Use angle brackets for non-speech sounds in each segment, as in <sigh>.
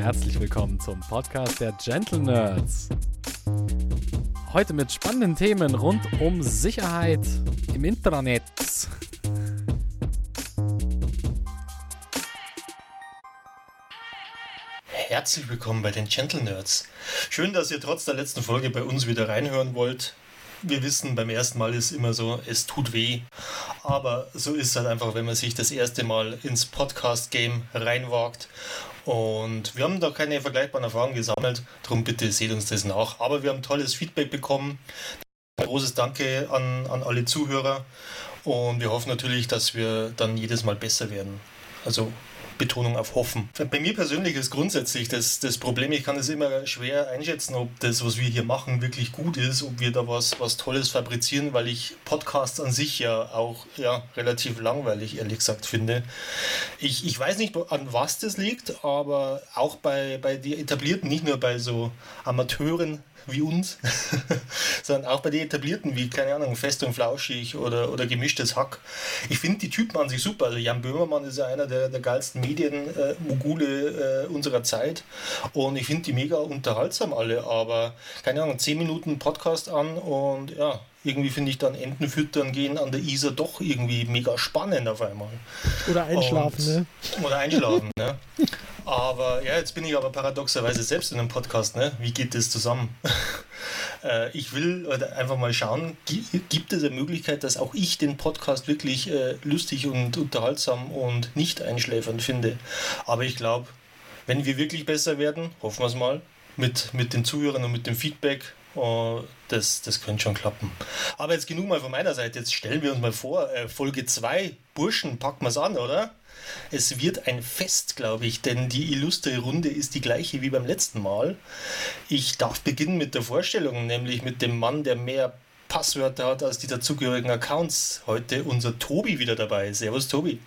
herzlich willkommen zum Podcast der Gentle Nerds. Heute mit spannenden Themen rund um Sicherheit im Intranet. Herzlich willkommen bei den Gentle Nerds. Schön, dass ihr trotz der letzten Folge bei uns wieder reinhören wollt. Wir wissen, beim ersten Mal ist immer so, es tut weh. Aber so ist es halt einfach, wenn man sich das erste Mal ins Podcast-Game reinwagt. Und wir haben da keine vergleichbaren Erfahrungen gesammelt, darum bitte seht uns das nach. Aber wir haben tolles Feedback bekommen. Ein großes Danke an, an alle Zuhörer und wir hoffen natürlich, dass wir dann jedes Mal besser werden. Also Betonung auf hoffen. Bei mir persönlich ist grundsätzlich das, das Problem, ich kann es immer schwer einschätzen, ob das, was wir hier machen, wirklich gut ist, ob wir da was, was Tolles fabrizieren, weil ich Podcasts an sich ja auch ja, relativ langweilig, ehrlich gesagt, finde. Ich, ich weiß nicht, an was das liegt, aber auch bei, bei den etablierten, nicht nur bei so Amateuren, wie uns, <laughs> sondern auch bei den etablierten, wie, keine Ahnung, Fest und Flauschig oder, oder Gemischtes Hack. Ich finde die Typen an sich super. Also Jan Böhmermann ist ja einer der, der geilsten Medienmogule äh, unserer Zeit und ich finde die mega unterhaltsam alle, aber keine Ahnung, 10 Minuten Podcast an und ja, irgendwie finde ich dann Enten füttern gehen an der Isar doch irgendwie mega spannend auf einmal. Oder einschlafen, und, ne? Oder einschlafen, <laughs> ne? Aber ja, jetzt bin ich aber paradoxerweise selbst in einem Podcast, ne? Wie geht das zusammen? <laughs> äh, ich will einfach mal schauen, gibt es eine Möglichkeit, dass auch ich den Podcast wirklich äh, lustig und unterhaltsam und nicht einschläfernd finde? Aber ich glaube, wenn wir wirklich besser werden, hoffen wir es mal, mit, mit den Zuhörern und mit dem Feedback, Oh, das, das könnte schon klappen. Aber jetzt genug mal von meiner Seite. Jetzt stellen wir uns mal vor, äh, Folge 2, Burschen, packen wir es an, oder? Es wird ein Fest, glaube ich, denn die illustre Runde ist die gleiche wie beim letzten Mal. Ich darf beginnen mit der Vorstellung, nämlich mit dem Mann, der mehr Passwörter hat als die dazugehörigen Accounts. Heute unser Tobi wieder dabei. Servus, Tobi.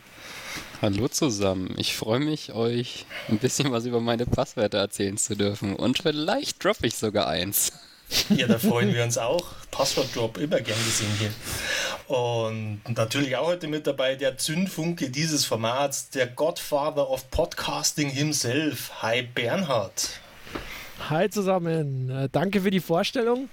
Hallo zusammen. Ich freue mich, euch ein bisschen was über meine Passwörter erzählen zu dürfen. Und vielleicht droppe ich sogar eins. <laughs> Ja, da freuen wir uns auch. Passwort-Drop immer gern gesehen hier. Und natürlich auch heute mit dabei der Zündfunke dieses Formats, der Godfather of Podcasting himself. Hi Bernhard. Hi zusammen. Äh, danke für die Vorstellung.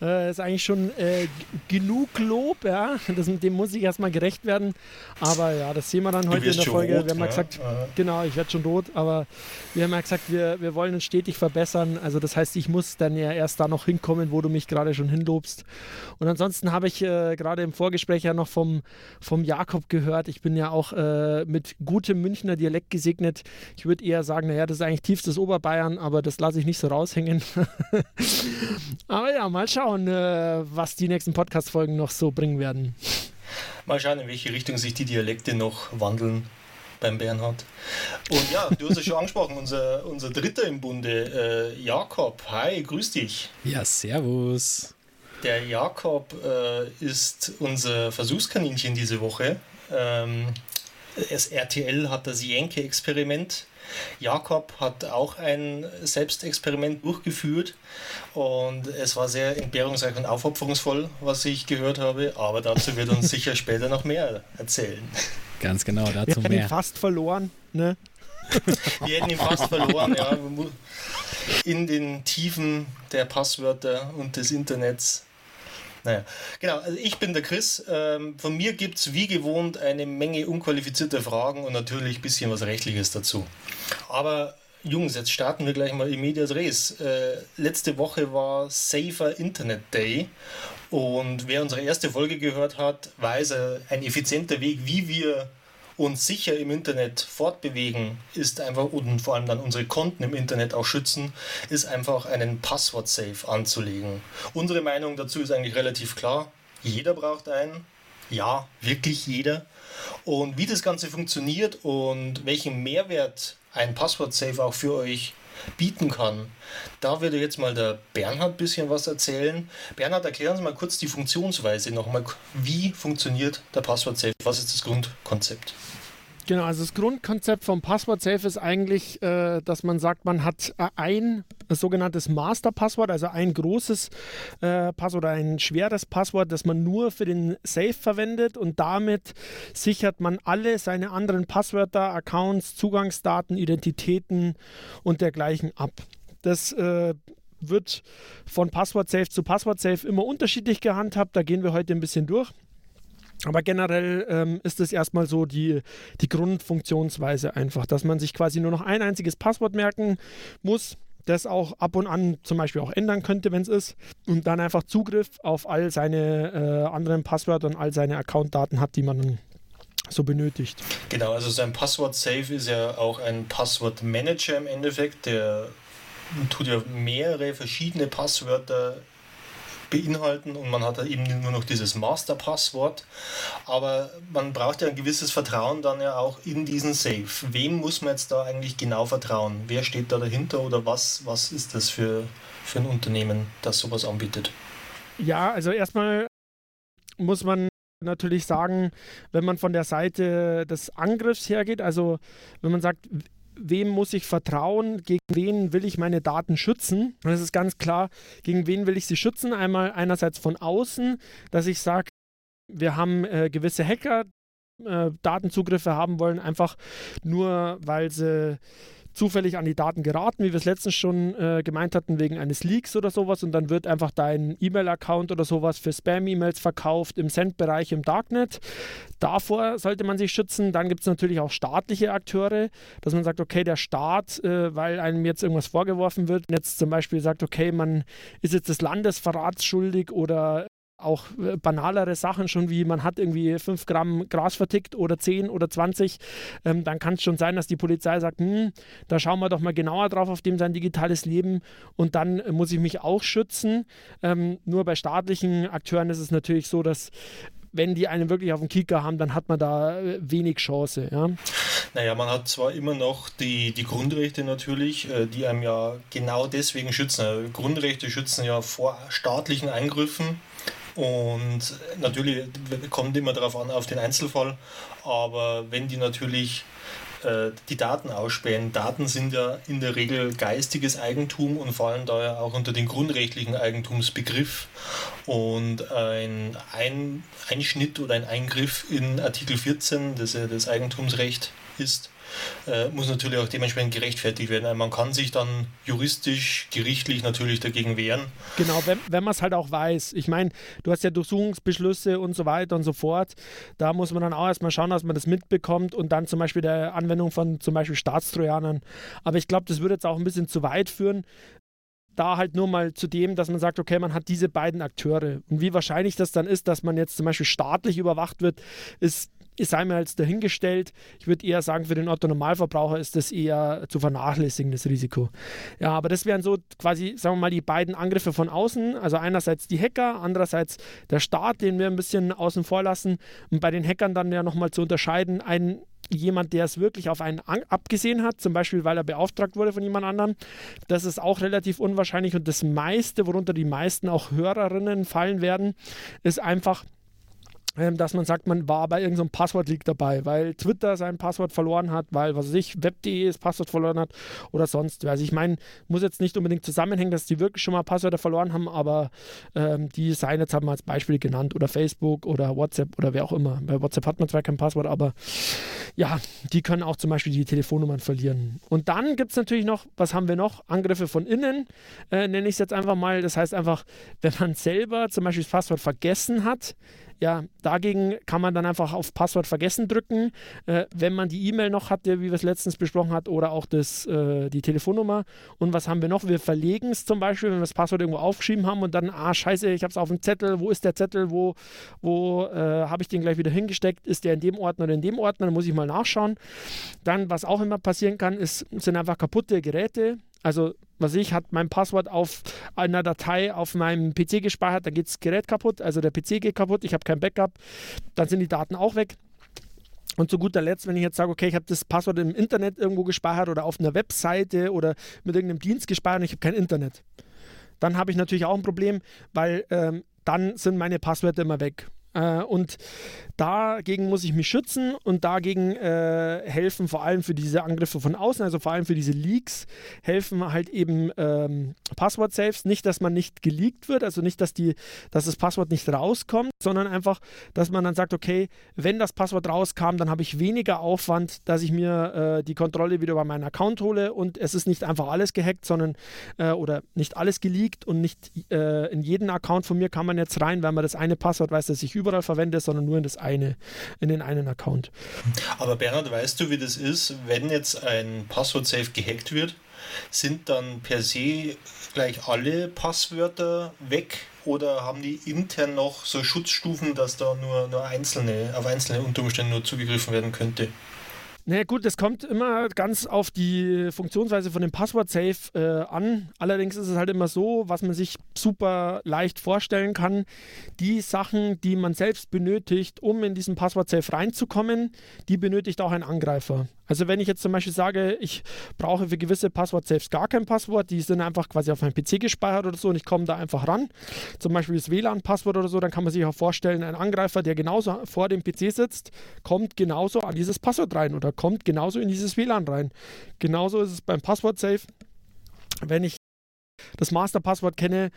Äh, ist eigentlich schon äh, genug Lob, ja. Das, dem muss ich erstmal gerecht werden. Aber ja, das sehen wir dann heute in der Folge. Rot, wir haben ja gesagt, ja. genau, ich werde schon tot, aber wir haben ja gesagt, wir, wir wollen uns stetig verbessern. Also das heißt, ich muss dann ja erst da noch hinkommen, wo du mich gerade schon hinlobst. Und ansonsten habe ich äh, gerade im Vorgespräch ja noch vom, vom Jakob gehört. Ich bin ja auch äh, mit gutem Münchner Dialekt gesegnet. Ich würde eher sagen, naja, das ist eigentlich tiefstes Oberbayern, aber das lasse ich nicht so raushängen. <laughs> aber ja, mal schauen schauen, äh, was die nächsten Podcast-Folgen noch so bringen werden. Mal schauen, in welche Richtung sich die Dialekte noch wandeln beim Bernhard. Und ja, du hast es schon <laughs> angesprochen, unser, unser Dritter im Bunde, äh, Jakob. Hi, grüß dich. Ja, servus. Der Jakob äh, ist unser Versuchskaninchen diese Woche. Ähm, das RTL hat das Jenke-Experiment Jakob hat auch ein Selbstexperiment durchgeführt und es war sehr entbehrungsreich und aufopferungsvoll, was ich gehört habe, aber dazu wird uns sicher <laughs> später noch mehr erzählen. Ganz genau, dazu Wir mehr. Wir ihn fast verloren, ne? <laughs> Wir hätten ihn fast verloren, ja. In den Tiefen der Passwörter und des Internets naja, genau. Also ich bin der Chris. Ähm, von mir gibt es wie gewohnt eine Menge unqualifizierter Fragen und natürlich ein bisschen was Rechtliches dazu. Aber Jungs, jetzt starten wir gleich mal im Medias Res. Äh, letzte Woche war Safer Internet Day und wer unsere erste Folge gehört hat, weiß, äh, ein effizienter Weg, wie wir uns sicher im Internet fortbewegen, ist einfach und vor allem dann unsere Konten im Internet auch schützen, ist einfach einen Passwort-Safe anzulegen. Unsere Meinung dazu ist eigentlich relativ klar. Jeder braucht einen. Ja, wirklich jeder. Und wie das Ganze funktioniert und welchen Mehrwert ein Passwort-Safe auch für euch bieten kann. Da würde jetzt mal der Bernhard ein bisschen was erzählen. Bernhard, erklären Sie mal kurz die Funktionsweise nochmal. Wie funktioniert der Passwort-Safe? Was ist das Grundkonzept? Genau, also das Grundkonzept vom Passwort Safe ist eigentlich, äh, dass man sagt, man hat äh, ein sogenanntes Master-Passwort, also ein großes äh, Passwort, ein schweres Passwort, das man nur für den Safe verwendet und damit sichert man alle seine anderen Passwörter, Accounts, Zugangsdaten, Identitäten und dergleichen ab. Das äh, wird von Passwort-Safe zu Passwort-Safe immer unterschiedlich gehandhabt. Da gehen wir heute ein bisschen durch. Aber generell ähm, ist es erstmal so die, die Grundfunktionsweise einfach, dass man sich quasi nur noch ein einziges Passwort merken muss, das auch ab und an zum Beispiel auch ändern könnte, wenn es ist, und dann einfach Zugriff auf all seine äh, anderen Passwörter und all seine Accountdaten hat, die man so benötigt. Genau, also sein Passwort-Safe ist ja auch ein Passwortmanager im Endeffekt, der tut ja mehrere verschiedene Passwörter beinhalten und man hat eben nur noch dieses Master-Passwort. Aber man braucht ja ein gewisses Vertrauen dann ja auch in diesen Safe. Wem muss man jetzt da eigentlich genau vertrauen? Wer steht da dahinter oder was, was ist das für, für ein Unternehmen, das sowas anbietet? Ja, also erstmal muss man natürlich sagen, wenn man von der Seite des Angriffs hergeht, also wenn man sagt, wem muss ich vertrauen, gegen wen will ich meine Daten schützen. Und es ist ganz klar, gegen wen will ich sie schützen. Einmal einerseits von außen, dass ich sage, wir haben äh, gewisse Hacker, äh, Datenzugriffe haben wollen, einfach nur, weil sie zufällig an die Daten geraten, wie wir es letztens schon äh, gemeint hatten, wegen eines Leaks oder sowas. Und dann wird einfach dein E-Mail-Account oder sowas für Spam-E-Mails verkauft im Send-Bereich im Darknet. Davor sollte man sich schützen. Dann gibt es natürlich auch staatliche Akteure, dass man sagt, okay, der Staat, äh, weil einem jetzt irgendwas vorgeworfen wird, jetzt zum Beispiel sagt, okay, man ist jetzt des Landesverrats schuldig oder auch äh, banalere Sachen schon wie man hat irgendwie 5 Gramm Gras vertickt oder 10 oder 20, ähm, dann kann es schon sein, dass die Polizei sagt, hm, da schauen wir doch mal genauer drauf auf dem sein digitales Leben und dann äh, muss ich mich auch schützen. Ähm, nur bei staatlichen Akteuren ist es natürlich so, dass wenn die einen wirklich auf dem Kicker haben, dann hat man da äh, wenig Chance. Ja? Naja, man hat zwar immer noch die, die Grundrechte natürlich, die einem ja genau deswegen schützen. Grundrechte schützen ja vor staatlichen Eingriffen und natürlich kommt immer darauf an, auf den Einzelfall. Aber wenn die natürlich äh, die Daten ausspähen, Daten sind ja in der Regel geistiges Eigentum und fallen daher auch unter den grundrechtlichen Eigentumsbegriff. Und ein, ein Einschnitt oder ein Eingriff in Artikel 14, das ja das Eigentumsrecht ist, äh, muss natürlich auch dementsprechend gerechtfertigt werden. Man kann sich dann juristisch, gerichtlich natürlich dagegen wehren. Genau, wenn, wenn man es halt auch weiß. Ich meine, du hast ja Durchsuchungsbeschlüsse und so weiter und so fort. Da muss man dann auch erstmal schauen, dass man das mitbekommt und dann zum Beispiel der Anwendung von zum Beispiel Staatstrojanern. Aber ich glaube, das würde jetzt auch ein bisschen zu weit führen da halt nur mal zu dem, dass man sagt, okay, man hat diese beiden Akteure. Und wie wahrscheinlich das dann ist, dass man jetzt zum Beispiel staatlich überwacht wird, ist ist einmal jetzt dahingestellt. Ich würde eher sagen, für den Otto Normalverbraucher ist das eher zu vernachlässigen, das Risiko. Ja, aber das wären so quasi, sagen wir mal, die beiden Angriffe von außen. Also einerseits die Hacker, andererseits der Staat, den wir ein bisschen außen vor lassen. Und bei den Hackern dann ja nochmal zu unterscheiden, ein jemand, der es wirklich auf einen abgesehen hat, zum Beispiel weil er beauftragt wurde von jemand anderem. Das ist auch relativ unwahrscheinlich und das meiste, worunter die meisten auch Hörerinnen fallen werden, ist einfach dass man sagt, man war bei irgendeinem Passwort-Leak dabei, weil Twitter sein Passwort verloren hat, weil, was weiß ich, Web.de das Passwort verloren hat oder sonst. Also ich meine, muss jetzt nicht unbedingt zusammenhängen, dass die wirklich schon mal Passwörter verloren haben, aber ähm, die seien jetzt haben wir als Beispiel genannt oder Facebook oder WhatsApp oder wer auch immer. Bei WhatsApp hat man zwar kein Passwort, aber ja, die können auch zum Beispiel die Telefonnummern verlieren. Und dann gibt es natürlich noch, was haben wir noch? Angriffe von innen, äh, nenne ich es jetzt einfach mal. Das heißt einfach, wenn man selber zum Beispiel das Passwort vergessen hat, ja, dagegen kann man dann einfach auf Passwort vergessen drücken, äh, wenn man die E-Mail noch hatte, wie wir es letztens besprochen hat, oder auch das, äh, die Telefonnummer. Und was haben wir noch? Wir verlegen es zum Beispiel, wenn wir das Passwort irgendwo aufgeschrieben haben und dann, ah, scheiße, ich habe es auf dem Zettel, wo ist der Zettel, wo, wo äh, habe ich den gleich wieder hingesteckt, ist der in dem Ordner oder in dem Ordner, dann muss ich mal nachschauen. Dann, was auch immer passieren kann, ist, sind einfach kaputte Geräte, also, was ich, hat mein Passwort auf einer Datei auf meinem PC gespeichert, dann geht das Gerät kaputt, also der PC geht kaputt, ich habe kein Backup, dann sind die Daten auch weg. Und zu guter Letzt, wenn ich jetzt sage, okay, ich habe das Passwort im Internet irgendwo gespeichert oder auf einer Webseite oder mit irgendeinem Dienst gespeichert und ich habe kein Internet, dann habe ich natürlich auch ein Problem, weil ähm, dann sind meine Passwörter immer weg. Äh, und Dagegen muss ich mich schützen und dagegen äh, helfen vor allem für diese Angriffe von außen, also vor allem für diese Leaks, helfen halt eben ähm, Passwort-Safes. Nicht, dass man nicht geleakt wird, also nicht, dass, die, dass das Passwort nicht rauskommt, sondern einfach, dass man dann sagt, okay, wenn das Passwort rauskam, dann habe ich weniger Aufwand, dass ich mir äh, die Kontrolle wieder über meinen Account hole und es ist nicht einfach alles gehackt, sondern äh, oder nicht alles geleakt und nicht äh, in jeden Account von mir kann man jetzt rein, weil man das eine Passwort weiß, das ich überall verwende, sondern nur in das eine, in den einen Account. Aber Bernhard, weißt du, wie das ist, wenn jetzt ein Passwort-Safe gehackt wird? Sind dann per se gleich alle Passwörter weg oder haben die intern noch so Schutzstufen, dass da nur, nur einzelne, auf einzelne Unterumstände nur zugegriffen werden könnte? Na naja, gut, das kommt immer ganz auf die Funktionsweise von dem Passwort-Safe äh, an. Allerdings ist es halt immer so, was man sich super leicht vorstellen kann. Die Sachen, die man selbst benötigt, um in diesen Passwort-Safe reinzukommen, die benötigt auch ein Angreifer. Also wenn ich jetzt zum Beispiel sage, ich brauche für gewisse Passwort-Safes gar kein Passwort, die sind einfach quasi auf meinem PC gespeichert oder so und ich komme da einfach ran, zum Beispiel das WLAN-Passwort oder so, dann kann man sich auch vorstellen, ein Angreifer, der genauso vor dem PC sitzt, kommt genauso an dieses Passwort rein oder kommt genauso in dieses WLAN rein. Genauso ist es beim Passwort-Safe. Wenn ich das Master-Passwort kenne,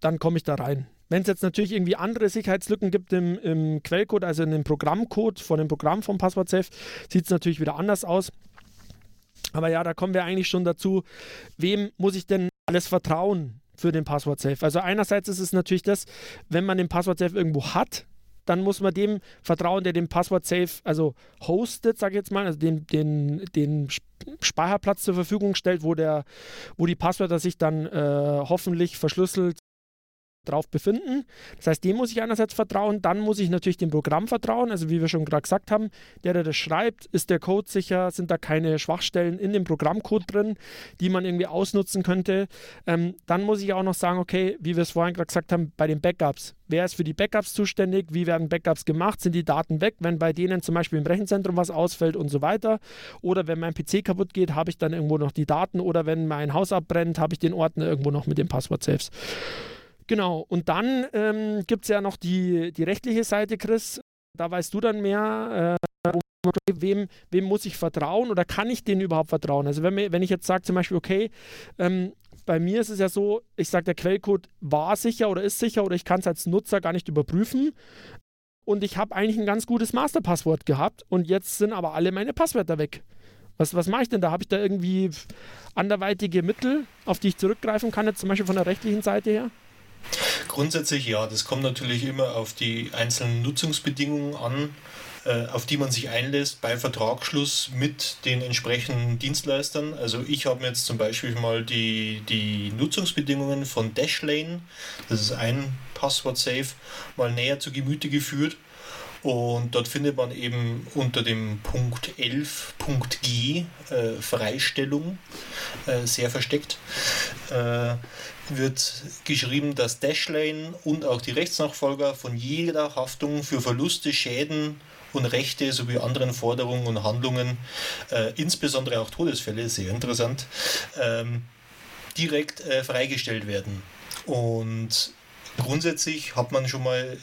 dann komme ich da rein. Wenn es jetzt natürlich irgendwie andere Sicherheitslücken gibt im, im Quellcode, also in dem Programmcode von dem Programm vom PasswordSafe, sieht es natürlich wieder anders aus. Aber ja, da kommen wir eigentlich schon dazu, wem muss ich denn alles vertrauen für den Passwort-Safe? Also einerseits ist es natürlich das, wenn man den Passwort-Safe irgendwo hat, dann muss man dem vertrauen, der den Passwort-Safe, also hostet, sage ich jetzt mal, also den, den, den Speicherplatz zur Verfügung stellt, wo, der, wo die Passwörter sich dann äh, hoffentlich verschlüsselt drauf befinden. Das heißt, dem muss ich einerseits vertrauen, dann muss ich natürlich dem Programm vertrauen. Also wie wir schon gerade gesagt haben, der, der das schreibt, ist der Code sicher, sind da keine Schwachstellen in dem Programmcode drin, die man irgendwie ausnutzen könnte. Ähm, dann muss ich auch noch sagen, okay, wie wir es vorhin gerade gesagt haben, bei den Backups. Wer ist für die Backups zuständig? Wie werden Backups gemacht? Sind die Daten weg, wenn bei denen zum Beispiel im Rechenzentrum was ausfällt und so weiter? Oder wenn mein PC kaputt geht, habe ich dann irgendwo noch die Daten? Oder wenn mein Haus abbrennt, habe ich den Ordner irgendwo noch mit den Passwort-Saves? Genau, und dann ähm, gibt es ja noch die, die rechtliche Seite, Chris. Da weißt du dann mehr, äh, wem, wem muss ich vertrauen oder kann ich denen überhaupt vertrauen? Also wenn, wenn ich jetzt sage zum Beispiel, okay, ähm, bei mir ist es ja so, ich sage, der Quellcode war sicher oder ist sicher oder ich kann es als Nutzer gar nicht überprüfen. Und ich habe eigentlich ein ganz gutes Masterpasswort gehabt und jetzt sind aber alle meine Passwörter weg. Was, was mache ich denn da? Habe ich da irgendwie anderweitige Mittel, auf die ich zurückgreifen kann, jetzt zum Beispiel von der rechtlichen Seite her? Grundsätzlich ja, das kommt natürlich immer auf die einzelnen Nutzungsbedingungen an, äh, auf die man sich einlässt bei Vertragsschluss mit den entsprechenden Dienstleistern. Also ich habe mir jetzt zum Beispiel mal die, die Nutzungsbedingungen von Dashlane, das ist ein Passwort-Safe, mal näher zu Gemüte geführt. Und dort findet man eben unter dem Punkt 11.g äh, Freistellung, äh, sehr versteckt, äh, wird geschrieben, dass Dashlane und auch die Rechtsnachfolger von jeder Haftung für Verluste, Schäden und Rechte sowie anderen Forderungen und Handlungen, äh, insbesondere auch Todesfälle, sehr interessant, ähm, direkt äh, freigestellt werden. Und grundsätzlich hat man schon mal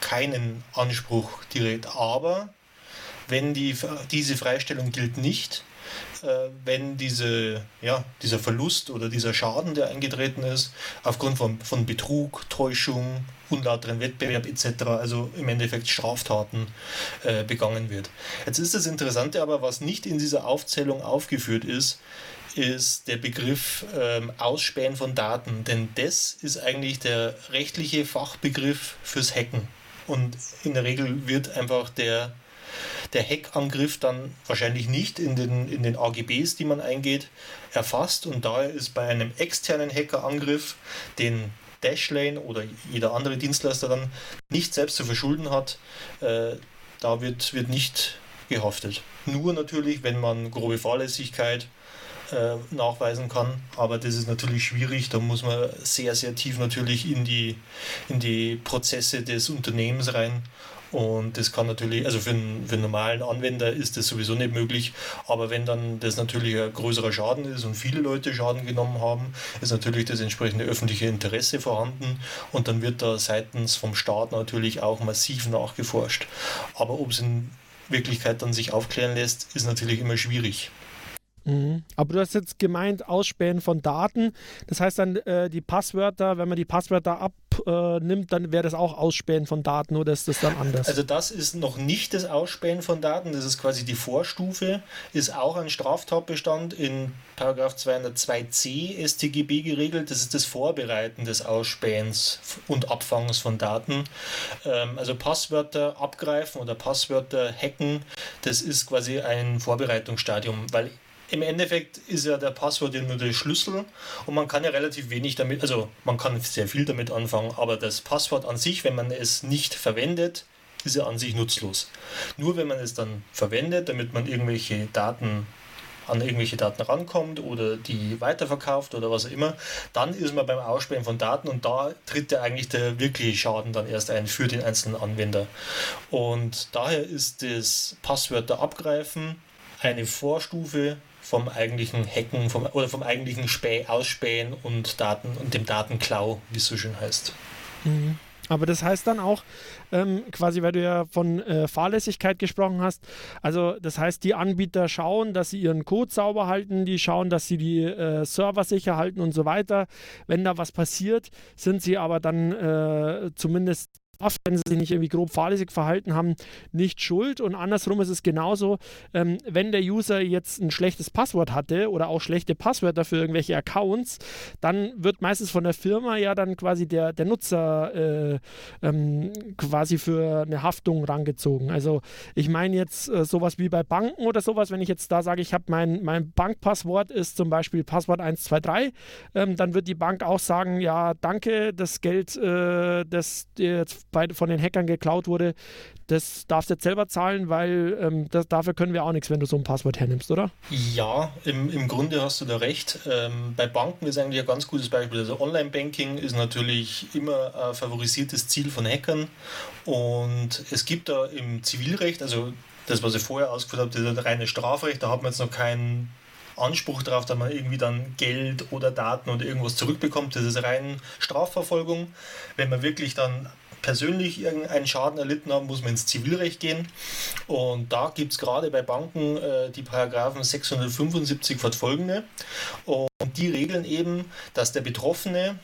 keinen Anspruch direkt, aber wenn die, diese Freistellung gilt nicht, wenn diese, ja, dieser Verlust oder dieser Schaden, der eingetreten ist, aufgrund von, von Betrug, Täuschung, unlauteren Wettbewerb etc., also im Endeffekt Straftaten äh, begangen wird. Jetzt ist das Interessante aber, was nicht in dieser Aufzählung aufgeführt ist, ist der Begriff ähm, Ausspähen von Daten, denn das ist eigentlich der rechtliche Fachbegriff fürs Hacken. Und in der Regel wird einfach der der Hackangriff dann wahrscheinlich nicht in den, in den AGBs, die man eingeht, erfasst. Und daher ist bei einem externen Hackerangriff, den Dashlane oder jeder andere Dienstleister dann nicht selbst zu verschulden hat, äh, da wird, wird nicht gehaftet. Nur natürlich, wenn man grobe Fahrlässigkeit äh, nachweisen kann, aber das ist natürlich schwierig, da muss man sehr, sehr tief natürlich in die, in die Prozesse des Unternehmens rein Und das kann natürlich, also für einen, für einen normalen Anwender ist das sowieso nicht möglich. Aber wenn dann das natürlich ein größerer Schaden ist und viele Leute Schaden genommen haben, ist natürlich das entsprechende öffentliche Interesse vorhanden. Und dann wird da seitens vom Staat natürlich auch massiv nachgeforscht. Aber ob es in Wirklichkeit dann sich aufklären lässt, ist natürlich immer schwierig. Mhm. Aber du hast jetzt gemeint, Ausspähen von Daten. Das heißt dann, äh, die Passwörter, wenn man die Passwörter abnimmt, äh, dann wäre das auch Ausspähen von Daten oder ist das dann anders? Also das ist noch nicht das Ausspähen von Daten, das ist quasi die Vorstufe, ist auch ein Straftatbestand in Paragraph 202c StGB geregelt. Das ist das Vorbereiten des Ausspähens und Abfangs von Daten. Ähm, also Passwörter abgreifen oder Passwörter hacken, das ist quasi ein Vorbereitungsstadium, weil im Endeffekt ist ja der Passwort ja nur der Schlüssel und man kann ja relativ wenig damit, also man kann sehr viel damit anfangen, aber das Passwort an sich, wenn man es nicht verwendet, ist ja an sich nutzlos. Nur wenn man es dann verwendet, damit man irgendwelche Daten an irgendwelche Daten rankommt oder die weiterverkauft oder was auch immer, dann ist man beim Ausspähen von Daten und da tritt ja eigentlich der wirkliche Schaden dann erst ein für den einzelnen Anwender. Und daher ist das Passwörter abgreifen eine Vorstufe vom eigentlichen Hacken vom, oder vom eigentlichen Späh, Ausspähen und Daten und dem Datenklau, wie es so schön heißt. Mhm. Aber das heißt dann auch, ähm, quasi, weil du ja von äh, Fahrlässigkeit gesprochen hast, also das heißt, die Anbieter schauen, dass sie ihren Code sauber halten, die schauen, dass sie die äh, Server sicher halten und so weiter. Wenn da was passiert, sind sie aber dann äh, zumindest wenn sie sich nicht irgendwie grob fahrlässig verhalten haben, nicht schuld. Und andersrum ist es genauso, ähm, wenn der User jetzt ein schlechtes Passwort hatte oder auch schlechte Passwörter für irgendwelche Accounts, dann wird meistens von der Firma ja dann quasi der, der Nutzer äh, ähm, quasi für eine Haftung rangezogen. Also ich meine jetzt äh, sowas wie bei Banken oder sowas, wenn ich jetzt da sage, ich habe mein, mein Bankpasswort ist zum Beispiel Passwort 123, ähm, dann wird die Bank auch sagen, ja danke, das Geld, äh, das jetzt bei, von den Hackern geklaut wurde, das darfst du jetzt selber zahlen, weil ähm, das, dafür können wir auch nichts, wenn du so ein Passwort hernimmst, oder? Ja, im, im Grunde hast du da recht. Ähm, bei Banken ist eigentlich ein ganz gutes Beispiel. Also Online-Banking ist natürlich immer ein favorisiertes Ziel von Hackern und es gibt da im Zivilrecht, also das, was ich vorher ausgeführt habe, das ist reine Strafrecht, da hat man jetzt noch keinen Anspruch darauf, dass man irgendwie dann Geld oder Daten oder irgendwas zurückbekommt. Das ist rein Strafverfolgung. Wenn man wirklich dann persönlich irgendeinen Schaden erlitten haben, muss man ins Zivilrecht gehen. Und da gibt es gerade bei Banken äh, die Paragraphen 675 fortfolgende. Und die regeln eben, dass der Betroffene,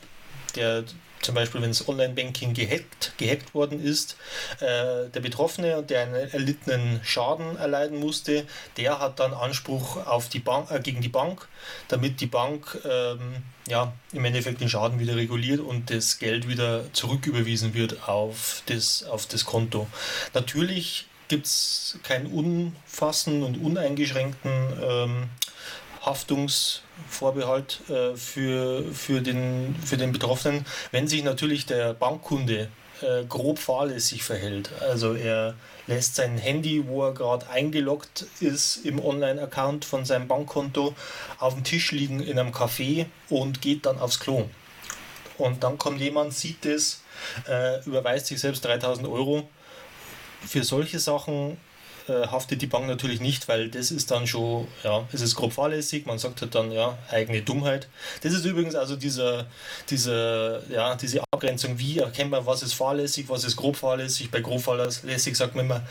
der zum Beispiel wenn es Online-Banking gehackt, gehackt worden ist, äh, der Betroffene, der einen erlittenen Schaden erleiden musste, der hat dann Anspruch auf die Bank, äh, gegen die Bank, damit die Bank ähm, ja, im Endeffekt den Schaden wieder reguliert und das Geld wieder zurücküberwiesen wird auf das, auf das Konto. Natürlich gibt es keinen umfassenden und uneingeschränkten ähm, Haftungsvorbehalt äh, für, für, den, für den Betroffenen, wenn sich natürlich der Bankkunde äh, grob fahrlässig verhält. Also er lässt sein Handy, wo er gerade eingeloggt ist im Online-Account von seinem Bankkonto, auf dem Tisch liegen in einem Café und geht dann aufs Klo. Und dann kommt jemand, sieht das, äh, überweist sich selbst 3000 Euro. Für solche Sachen äh, haftet die Bank natürlich nicht, weil das ist dann schon, ja, es ist grob fahrlässig, man sagt halt dann, ja, eigene Dummheit. Das ist übrigens also dieser, diese, ja, diese Abgrenzung, wie erkennt man, was ist fahrlässig, was ist grob fahrlässig. Bei grob fahrlässig sagt man immer,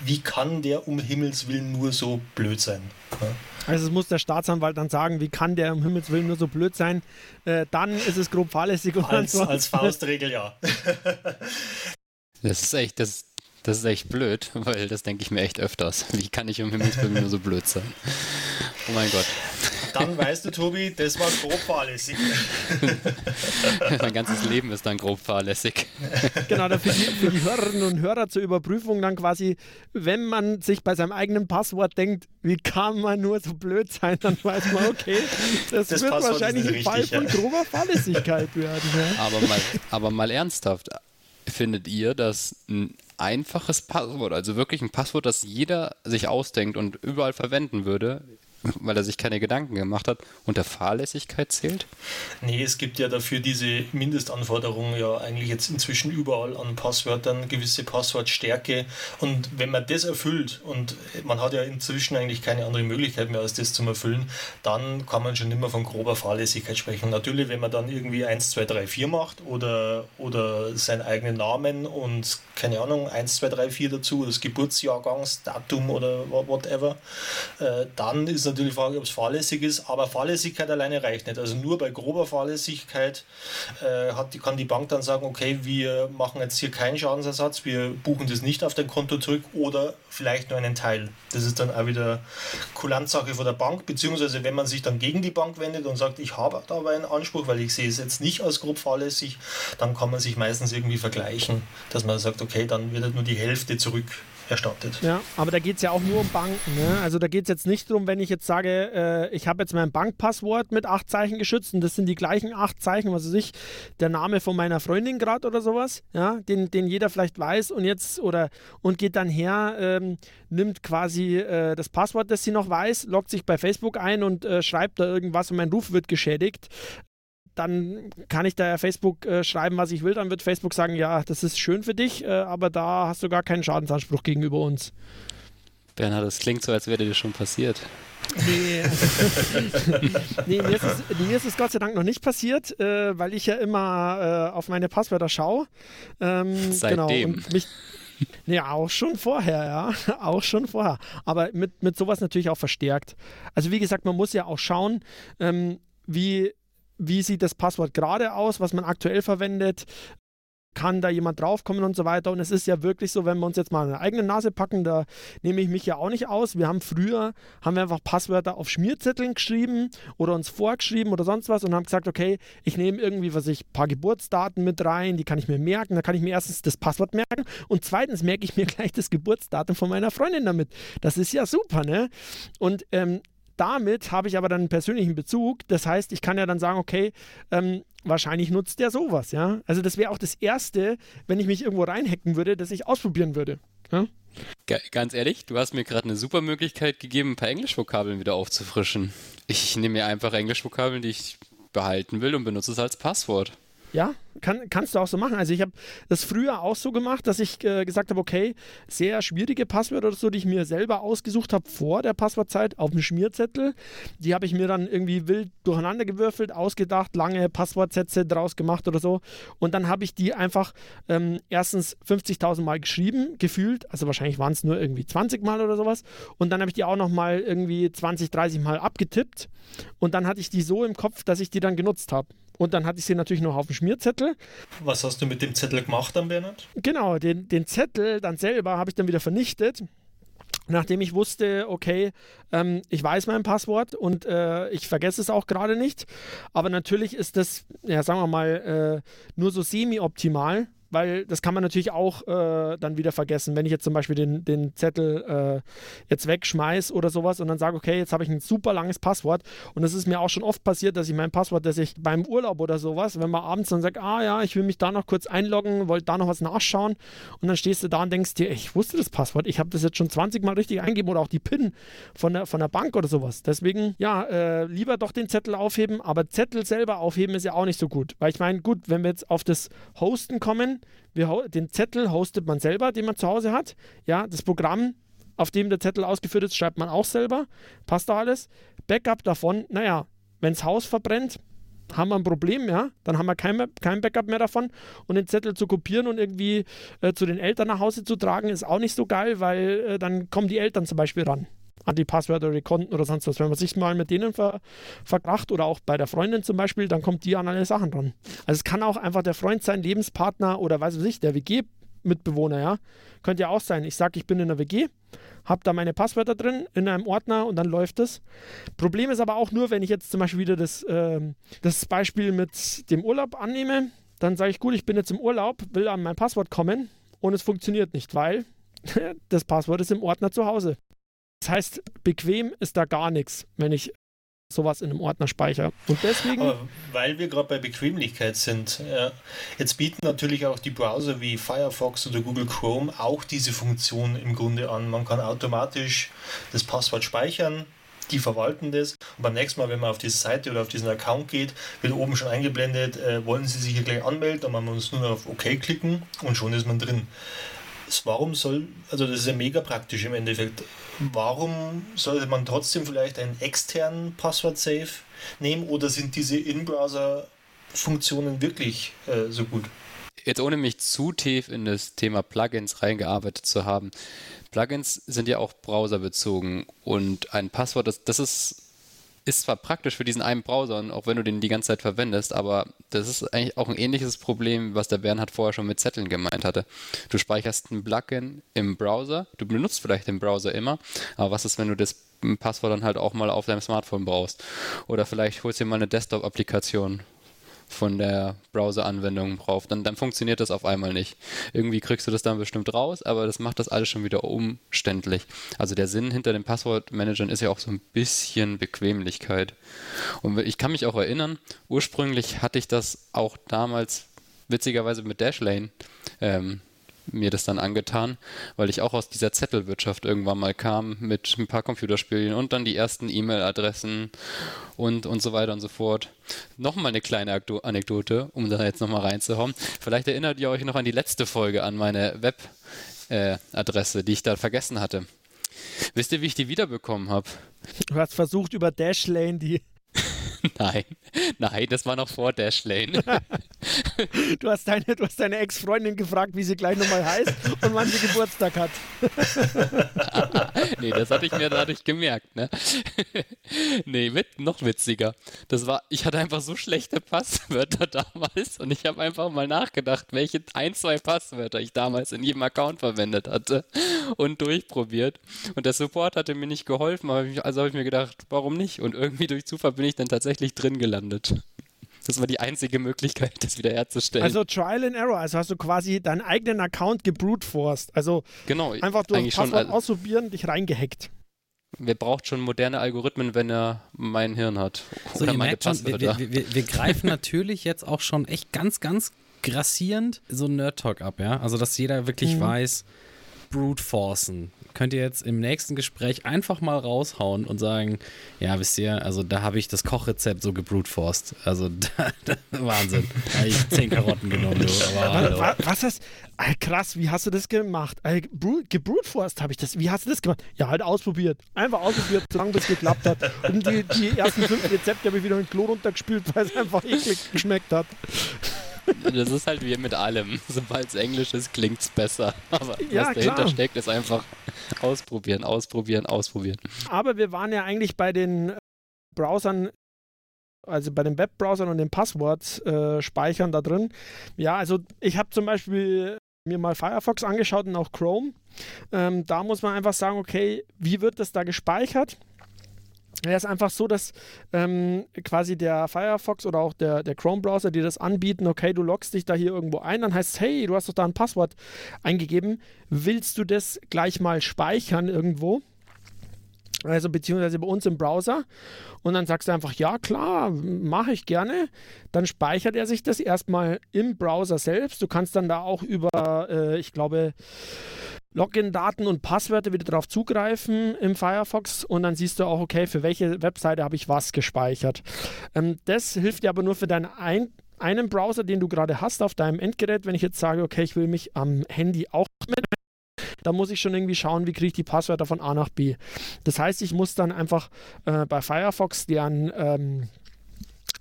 wie kann der um Himmels Willen nur so blöd sein? Ja. Also es muss der Staatsanwalt dann sagen, wie kann der um Himmels Willen nur so blöd sein? Äh, dann ist es grob fahrlässig. Und als, <laughs> als Faustregel, ja. das ist echt, das, das ist echt blöd, weil das denke ich mir echt öfters. Wie kann ich um Himmels Willen nur so blöd sein? Oh mein Gott. Dann weißt du, Tobi, das war grob fahrlässig. <laughs> mein ganzes Leben ist dann grob fahrlässig. Genau, für die, für die Hörerinnen und Hörer zur Überprüfung dann quasi, wenn man sich bei seinem eigenen Passwort denkt, wie kann man nur so blöd sein, dann weiß man, okay, das, das wird Passwort wahrscheinlich ein Fall von grober Fahrlässigkeit werden. Ja. Aber, mal, aber mal ernsthaft, findet ihr, dass ein einfaches Passwort, also wirklich ein Passwort, das jeder sich ausdenkt und überall verwenden würde, weil er sich keine Gedanken gemacht hat, unter Fahrlässigkeit zählt? Nee, es gibt ja dafür diese Mindestanforderungen ja eigentlich jetzt inzwischen überall an Passwörtern, gewisse Passwortstärke. Und wenn man das erfüllt und man hat ja inzwischen eigentlich keine andere Möglichkeit mehr, als das zu erfüllen, dann kann man schon immer von grober Fahrlässigkeit sprechen. Natürlich, wenn man dann irgendwie 1, 2, 3, 4 macht oder, oder seinen eigenen Namen und keine Ahnung, 1, 2, 3, 4 dazu, das Geburtsjahrgangsdatum oder whatever, äh, dann ist natürlich die Frage, ob es fahrlässig ist, aber Fahrlässigkeit alleine reicht nicht. Also nur bei grober Fahrlässigkeit äh, hat, kann die Bank dann sagen, okay, wir machen jetzt hier keinen Schadensersatz, wir buchen das nicht auf dein Konto zurück oder vielleicht nur einen Teil. Das ist dann auch wieder Kulanzsache von der Bank, beziehungsweise wenn man sich dann gegen die Bank wendet und sagt, ich habe aber einen Anspruch, weil ich sehe es jetzt nicht als grob fahrlässig, dann kann man sich meistens irgendwie vergleichen, dass man sagt, okay, dann wird halt nur die Hälfte zurück erstattet. Ja, aber da geht es ja auch nur um Banken. Ne? Also da geht es jetzt nicht darum, wenn ich jetzt sage, äh, ich habe jetzt mein Bankpasswort mit acht Zeichen geschützt und das sind die gleichen acht Zeichen, was weiß ich, der Name von meiner Freundin gerade oder sowas, ja, den, den jeder vielleicht weiß und jetzt oder und geht dann her, ähm, nimmt quasi äh, das Passwort, das sie noch weiß, loggt sich bei Facebook ein und äh, schreibt da irgendwas und mein Ruf wird geschädigt dann kann ich da Facebook äh, schreiben, was ich will. Dann wird Facebook sagen, ja, das ist schön für dich, äh, aber da hast du gar keinen Schadensanspruch gegenüber uns. Bernhard, das klingt so, als wäre dir schon passiert. Nee, <laughs> nee mir, ist es, mir, ist es, Gott sei Dank noch nicht passiert, äh, weil ich ja immer äh, auf meine Passwörter schaue. Ähm, Seitdem. Genau, und mich, ja, auch schon vorher, ja. <laughs> Auch schon vorher. Aber mit, mit sowas natürlich auch verstärkt. Also wie gesagt, man muss ja auch schauen, ähm, wie wie sieht das Passwort gerade aus, was man aktuell verwendet, kann da jemand draufkommen und so weiter. Und es ist ja wirklich so, wenn wir uns jetzt mal eine eigene Nase packen, da nehme ich mich ja auch nicht aus. Wir haben früher, haben wir einfach Passwörter auf Schmierzetteln geschrieben oder uns vorgeschrieben oder sonst was und haben gesagt, okay, ich nehme irgendwie, was ich, ein paar Geburtsdaten mit rein, die kann ich mir merken. Da kann ich mir erstens das Passwort merken und zweitens merke ich mir <laughs> gleich das Geburtsdatum von meiner Freundin damit. Das ist ja super, ne? Und ähm, damit habe ich aber dann einen persönlichen Bezug. Das heißt, ich kann ja dann sagen, okay, ähm, wahrscheinlich nutzt der sowas, ja. Also das wäre auch das Erste, wenn ich mich irgendwo reinhacken würde, dass ich ausprobieren würde. Ja? Ganz ehrlich, du hast mir gerade eine super Möglichkeit gegeben, ein paar Englischvokabeln wieder aufzufrischen. Ich nehme mir einfach Englischvokabeln, die ich behalten will und benutze es als Passwort. Ja, kann, kannst du auch so machen. Also ich habe das früher auch so gemacht, dass ich äh, gesagt habe, okay, sehr schwierige Passwörter oder so, die ich mir selber ausgesucht habe vor der Passwortzeit auf dem Schmierzettel. Die habe ich mir dann irgendwie wild durcheinander gewürfelt, ausgedacht, lange Passwortsätze draus gemacht oder so. Und dann habe ich die einfach ähm, erstens 50.000 Mal geschrieben, gefühlt. Also wahrscheinlich waren es nur irgendwie 20 Mal oder sowas. Und dann habe ich die auch nochmal irgendwie 20, 30 Mal abgetippt. Und dann hatte ich die so im Kopf, dass ich die dann genutzt habe. Und dann hatte ich sie natürlich noch auf dem Schmierzettel. Was hast du mit dem Zettel gemacht dann, Bernhard? Genau, den, den Zettel dann selber habe ich dann wieder vernichtet nachdem ich wusste, okay, ähm, ich weiß mein Passwort und äh, ich vergesse es auch gerade nicht. Aber natürlich ist das, ja, sagen wir mal, äh, nur so semi-optimal, weil das kann man natürlich auch äh, dann wieder vergessen. Wenn ich jetzt zum Beispiel den, den Zettel äh, jetzt wegschmeiße oder sowas und dann sage, okay, jetzt habe ich ein super langes Passwort und es ist mir auch schon oft passiert, dass ich mein Passwort, dass ich beim Urlaub oder sowas, wenn man abends dann sagt, ah ja, ich will mich da noch kurz einloggen, wollte da noch was nachschauen und dann stehst du da und denkst dir, ich wusste das Passwort, ich habe das jetzt schon 20 Mal richtig eingegeben oder auch die PIN von der, von der Bank oder sowas. Deswegen, ja, äh, lieber doch den Zettel aufheben, aber Zettel selber aufheben ist ja auch nicht so gut, weil ich meine, gut, wenn wir jetzt auf das Hosten kommen, wir, den Zettel hostet man selber, den man zu Hause hat. Ja, das Programm, auf dem der Zettel ausgeführt ist, schreibt man auch selber. Passt da alles. Backup davon, naja, wenn das Haus verbrennt, haben wir ein Problem, ja, dann haben wir kein, kein Backup mehr davon. Und den Zettel zu kopieren und irgendwie äh, zu den Eltern nach Hause zu tragen, ist auch nicht so geil, weil äh, dann kommen die Eltern zum Beispiel ran an die Passwörter oder die Konten oder sonst was. Wenn man sich mal mit denen ver verkracht oder auch bei der Freundin zum Beispiel, dann kommt die an alle Sachen dran. Also es kann auch einfach der Freund sein, Lebenspartner oder weiß ich, der WG-Mitbewohner, ja. Könnte ja auch sein. Ich sage, ich bin in der WG, habe da meine Passwörter drin in einem Ordner und dann läuft es. Problem ist aber auch nur, wenn ich jetzt zum Beispiel wieder das, äh, das Beispiel mit dem Urlaub annehme, dann sage ich, gut, ich bin jetzt im Urlaub, will an mein Passwort kommen und es funktioniert nicht, weil <laughs> das Passwort ist im Ordner zu Hause. Das heißt, bequem ist da gar nichts, wenn ich sowas in einem Ordner speichere. Und deswegen. Aber weil wir gerade bei Bequemlichkeit sind, ja, jetzt bieten natürlich auch die Browser wie Firefox oder Google Chrome auch diese Funktion im Grunde an. Man kann automatisch das Passwort speichern die verwalten das. Und beim nächsten Mal, wenn man auf diese Seite oder auf diesen Account geht, wird oben schon eingeblendet, äh, wollen Sie sich hier gleich anmelden, dann man muss nur auf OK klicken und schon ist man drin. Warum soll, also das ist ja mega praktisch im Endeffekt, warum sollte man trotzdem vielleicht einen externen Passwort-Safe nehmen oder sind diese In-Browser-Funktionen wirklich äh, so gut? Jetzt ohne mich zu tief in das Thema Plugins reingearbeitet zu haben. Plugins sind ja auch browserbezogen und ein Passwort, das, das ist, ist zwar praktisch für diesen einen Browser, auch wenn du den die ganze Zeit verwendest, aber das ist eigentlich auch ein ähnliches Problem, was der Bernhard vorher schon mit Zetteln gemeint hatte. Du speicherst ein Plugin im Browser, du benutzt vielleicht den Browser immer, aber was ist, wenn du das Passwort dann halt auch mal auf deinem Smartphone brauchst? Oder vielleicht holst du dir mal eine Desktop-Applikation von der Browser-Anwendung braucht, dann, dann funktioniert das auf einmal nicht. Irgendwie kriegst du das dann bestimmt raus, aber das macht das alles schon wieder umständlich. Also der Sinn hinter den Passwortmanagern ist ja auch so ein bisschen Bequemlichkeit. Und ich kann mich auch erinnern, ursprünglich hatte ich das auch damals witzigerweise mit Dashlane. Ähm, mir das dann angetan, weil ich auch aus dieser Zettelwirtschaft irgendwann mal kam mit ein paar Computerspielen und dann die ersten E-Mail-Adressen und, und so weiter und so fort. Nochmal eine kleine Anekdote, um da jetzt nochmal reinzuhauen. Vielleicht erinnert ihr euch noch an die letzte Folge, an meine Webadresse, äh, die ich da vergessen hatte. Wisst ihr, wie ich die wiederbekommen habe? Du hast versucht, über Dashlane die <laughs> Nein, nein, das war noch vor Dashlane. <laughs> du hast deine, du hast deine Ex-Freundin gefragt, wie sie gleich nochmal heißt und wann sie Geburtstag hat. <laughs> nee, das hatte ich mir dadurch gemerkt, ne? nee, mit, noch witziger. Das war, ich hatte einfach so schlechte Passwörter damals und ich habe einfach mal nachgedacht, welche ein, zwei Passwörter ich damals in jedem Account verwendet hatte und durchprobiert. Und der Support hatte mir nicht geholfen, also habe ich mir gedacht, warum nicht? Und irgendwie durch Zufall bin ich dann tatsächlich drin gelandet. Das war die einzige Möglichkeit, das wiederherzustellen. Also Trial and Error, also hast du quasi deinen eigenen Account gebruteforst. Also genau, einfach durch Passwort schon, ausprobieren, dich reingehackt. Wer braucht schon moderne Algorithmen, wenn er mein Hirn hat? So, Oder ihr meine merkt schon, wir, wir, wir, wir greifen <laughs> natürlich jetzt auch schon echt ganz, ganz grassierend so Nerd Talk ab, ja. Also dass jeder wirklich mhm. weiß, Brute Forcen könnt ihr jetzt im nächsten Gespräch einfach mal raushauen und sagen, ja, wisst ihr, also da habe ich das Kochrezept so gebrutforst. Also <laughs> da, da, Wahnsinn. Da habe ich zehn Karotten genommen. Du, aber, was, was ist das? krass, wie hast du das gemacht? Gebrutforst habe ich das. Wie hast du das gemacht? Ja, halt ausprobiert. Einfach ausprobiert, solange das geklappt hat. Und die, die ersten fünf Rezepte habe ich wieder in den Klo runtergespült, weil es einfach eklig geschmeckt hat. Das ist halt wie mit allem. <laughs> Sobald es Englisch ist, klingt es besser. <laughs> Aber ja, was dahinter klar. steckt, ist einfach ausprobieren, ausprobieren, ausprobieren. Aber wir waren ja eigentlich bei den Browsern also bei den Webbrowsern und den Passwortspeichern äh, da drin. Ja, also ich habe zum Beispiel mir mal Firefox angeschaut und auch Chrome. Ähm, da muss man einfach sagen, okay, wie wird das da gespeichert? Ja, ist einfach so, dass ähm, quasi der Firefox oder auch der, der Chrome-Browser dir das anbieten, okay, du loggst dich da hier irgendwo ein, dann heißt es, hey, du hast doch da ein Passwort eingegeben, willst du das gleich mal speichern irgendwo? Also beziehungsweise bei uns im Browser. Und dann sagst du einfach, ja klar, mache ich gerne. Dann speichert er sich das erstmal im Browser selbst. Du kannst dann da auch über, äh, ich glaube, Login-Daten und Passwörter wieder darauf zugreifen im Firefox und dann siehst du auch, okay, für welche Webseite habe ich was gespeichert. Ähm, das hilft dir aber nur für deinen ein einen Browser, den du gerade hast auf deinem Endgerät. Wenn ich jetzt sage, okay, ich will mich am Handy auch mit da muss ich schon irgendwie schauen, wie kriege ich die Passwörter von A nach B. Das heißt, ich muss dann einfach äh, bei Firefox deren ähm,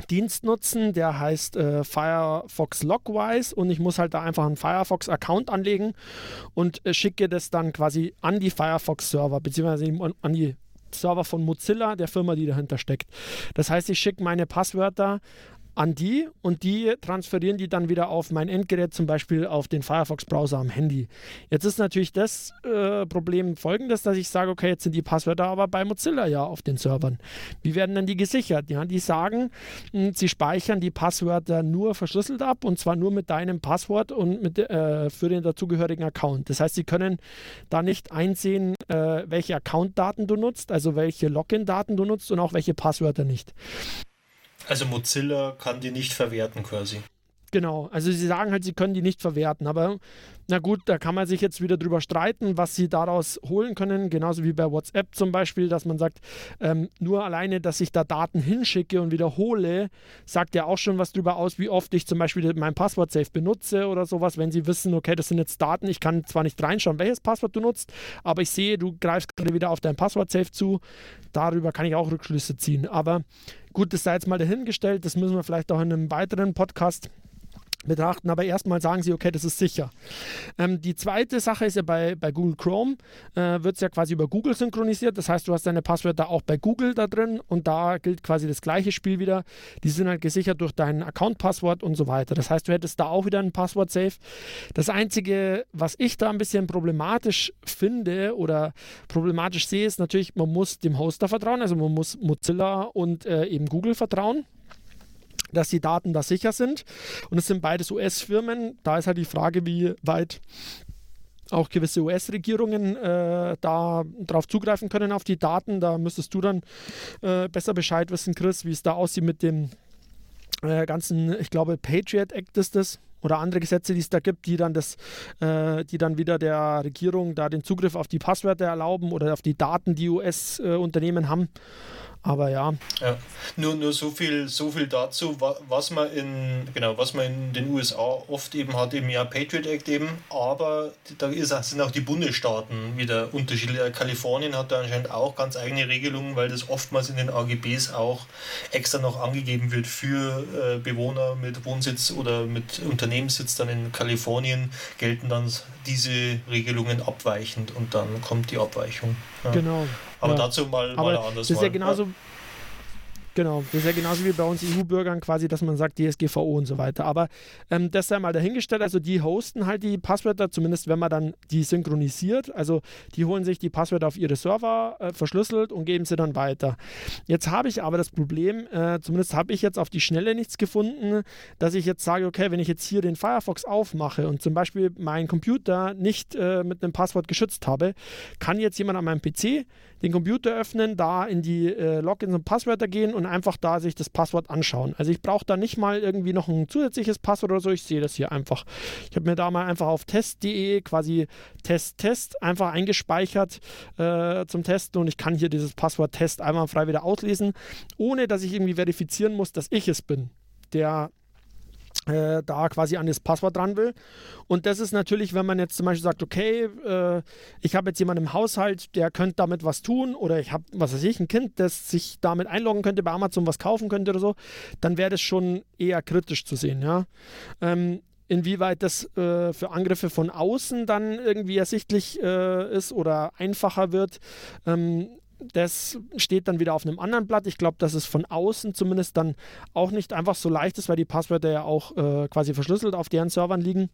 Dienst nutzen, der heißt äh, Firefox Logwise und ich muss halt da einfach einen Firefox-Account anlegen und äh, schicke das dann quasi an die Firefox-Server, beziehungsweise an die Server von Mozilla, der Firma, die dahinter steckt. Das heißt, ich schicke meine Passwörter an die und die transferieren die dann wieder auf mein Endgerät, zum Beispiel auf den Firefox-Browser am Handy. Jetzt ist natürlich das äh, Problem folgendes, dass ich sage, okay, jetzt sind die Passwörter aber bei Mozilla ja auf den Servern. Wie werden dann die gesichert? Ja, die sagen, mh, hm, sie speichern die Passwörter nur verschlüsselt ab und zwar nur mit deinem Passwort und mit, äh, für den dazugehörigen Account. Das heißt, sie können da nicht einsehen, äh, welche Account-Daten du nutzt, also welche Login-Daten du nutzt und auch welche Passwörter nicht. Also Mozilla kann die nicht verwerten quasi. Genau, also sie sagen halt, sie können die nicht verwerten, aber na gut, da kann man sich jetzt wieder drüber streiten, was sie daraus holen können, genauso wie bei WhatsApp zum Beispiel, dass man sagt, ähm, nur alleine, dass ich da Daten hinschicke und wiederhole, sagt ja auch schon was drüber aus, wie oft ich zum Beispiel mein Passwort safe benutze oder sowas, wenn sie wissen, okay, das sind jetzt Daten, ich kann zwar nicht reinschauen, welches Passwort du nutzt, aber ich sehe, du greifst gerade wieder auf dein Passwort safe zu, darüber kann ich auch Rückschlüsse ziehen, aber gut, das sei jetzt mal dahingestellt, das müssen wir vielleicht auch in einem weiteren Podcast betrachten, aber erstmal sagen sie, okay, das ist sicher. Ähm, die zweite Sache ist ja bei, bei Google Chrome, äh, wird es ja quasi über Google synchronisiert. Das heißt, du hast deine Passwörter auch bei Google da drin und da gilt quasi das gleiche Spiel wieder. Die sind halt gesichert durch dein Account-Passwort und so weiter. Das heißt, du hättest da auch wieder ein Passwort-Safe. Das Einzige, was ich da ein bisschen problematisch finde oder problematisch sehe, ist natürlich, man muss dem Hoster vertrauen, also man muss Mozilla und äh, eben Google vertrauen dass die Daten da sicher sind. Und es sind beides US-Firmen. Da ist halt die Frage, wie weit auch gewisse US-Regierungen äh, da drauf zugreifen können auf die Daten. Da müsstest du dann äh, besser Bescheid wissen, Chris, wie es da aussieht mit dem äh, ganzen, ich glaube, Patriot Act ist das oder andere Gesetze, die es da gibt, die dann das, äh, die dann wieder der Regierung da den Zugriff auf die Passwörter erlauben oder auf die Daten, die US-Unternehmen äh, haben. Aber ja. ja. Nur, nur so viel, so viel dazu, was man in, genau, was man in den USA oft eben hat, eben ja Patriot Act eben, aber da ist, sind auch die Bundesstaaten wieder unterschiedlich. Kalifornien hat da anscheinend auch ganz eigene Regelungen, weil das oftmals in den AGBs auch extra noch angegeben wird für äh, Bewohner mit Wohnsitz oder mit Unternehmenssitz dann in Kalifornien gelten dann diese Regelungen abweichend und dann kommt die Abweichung. Ja. Genau. Aber ja. dazu mal, mal Aber anders. Das ist ja genauso. Ja Genau, das ist ja genauso wie bei uns EU-Bürgern quasi, dass man sagt DSGVO und so weiter. Aber ähm, das sei mal dahingestellt, also die hosten halt die Passwörter, zumindest wenn man dann die synchronisiert. Also die holen sich die Passwörter auf ihre Server äh, verschlüsselt und geben sie dann weiter. Jetzt habe ich aber das Problem, äh, zumindest habe ich jetzt auf die Schnelle nichts gefunden, dass ich jetzt sage, okay, wenn ich jetzt hier den Firefox aufmache und zum Beispiel meinen Computer nicht äh, mit einem Passwort geschützt habe, kann jetzt jemand an meinem PC den Computer öffnen, da in die äh, Logins und Passwörter gehen und einfach da sich das Passwort anschauen. Also ich brauche da nicht mal irgendwie noch ein zusätzliches Passwort oder so, ich sehe das hier einfach. Ich habe mir da mal einfach auf test.de quasi Test Test einfach eingespeichert äh, zum Testen und ich kann hier dieses Passwort Test einmal frei wieder auslesen, ohne dass ich irgendwie verifizieren muss, dass ich es bin, der äh, da quasi an das Passwort dran will. Und das ist natürlich, wenn man jetzt zum Beispiel sagt, okay, äh, ich habe jetzt jemanden im Haushalt, der könnte damit was tun oder ich habe, was weiß ich, ein Kind, das sich damit einloggen könnte, bei Amazon was kaufen könnte oder so, dann wäre das schon eher kritisch zu sehen, ja. Ähm, inwieweit das äh, für Angriffe von außen dann irgendwie ersichtlich äh, ist oder einfacher wird, ähm, das steht dann wieder auf einem anderen Blatt. Ich glaube, dass es von außen zumindest dann auch nicht einfach so leicht ist, weil die Passwörter ja auch äh, quasi verschlüsselt auf deren Servern liegen.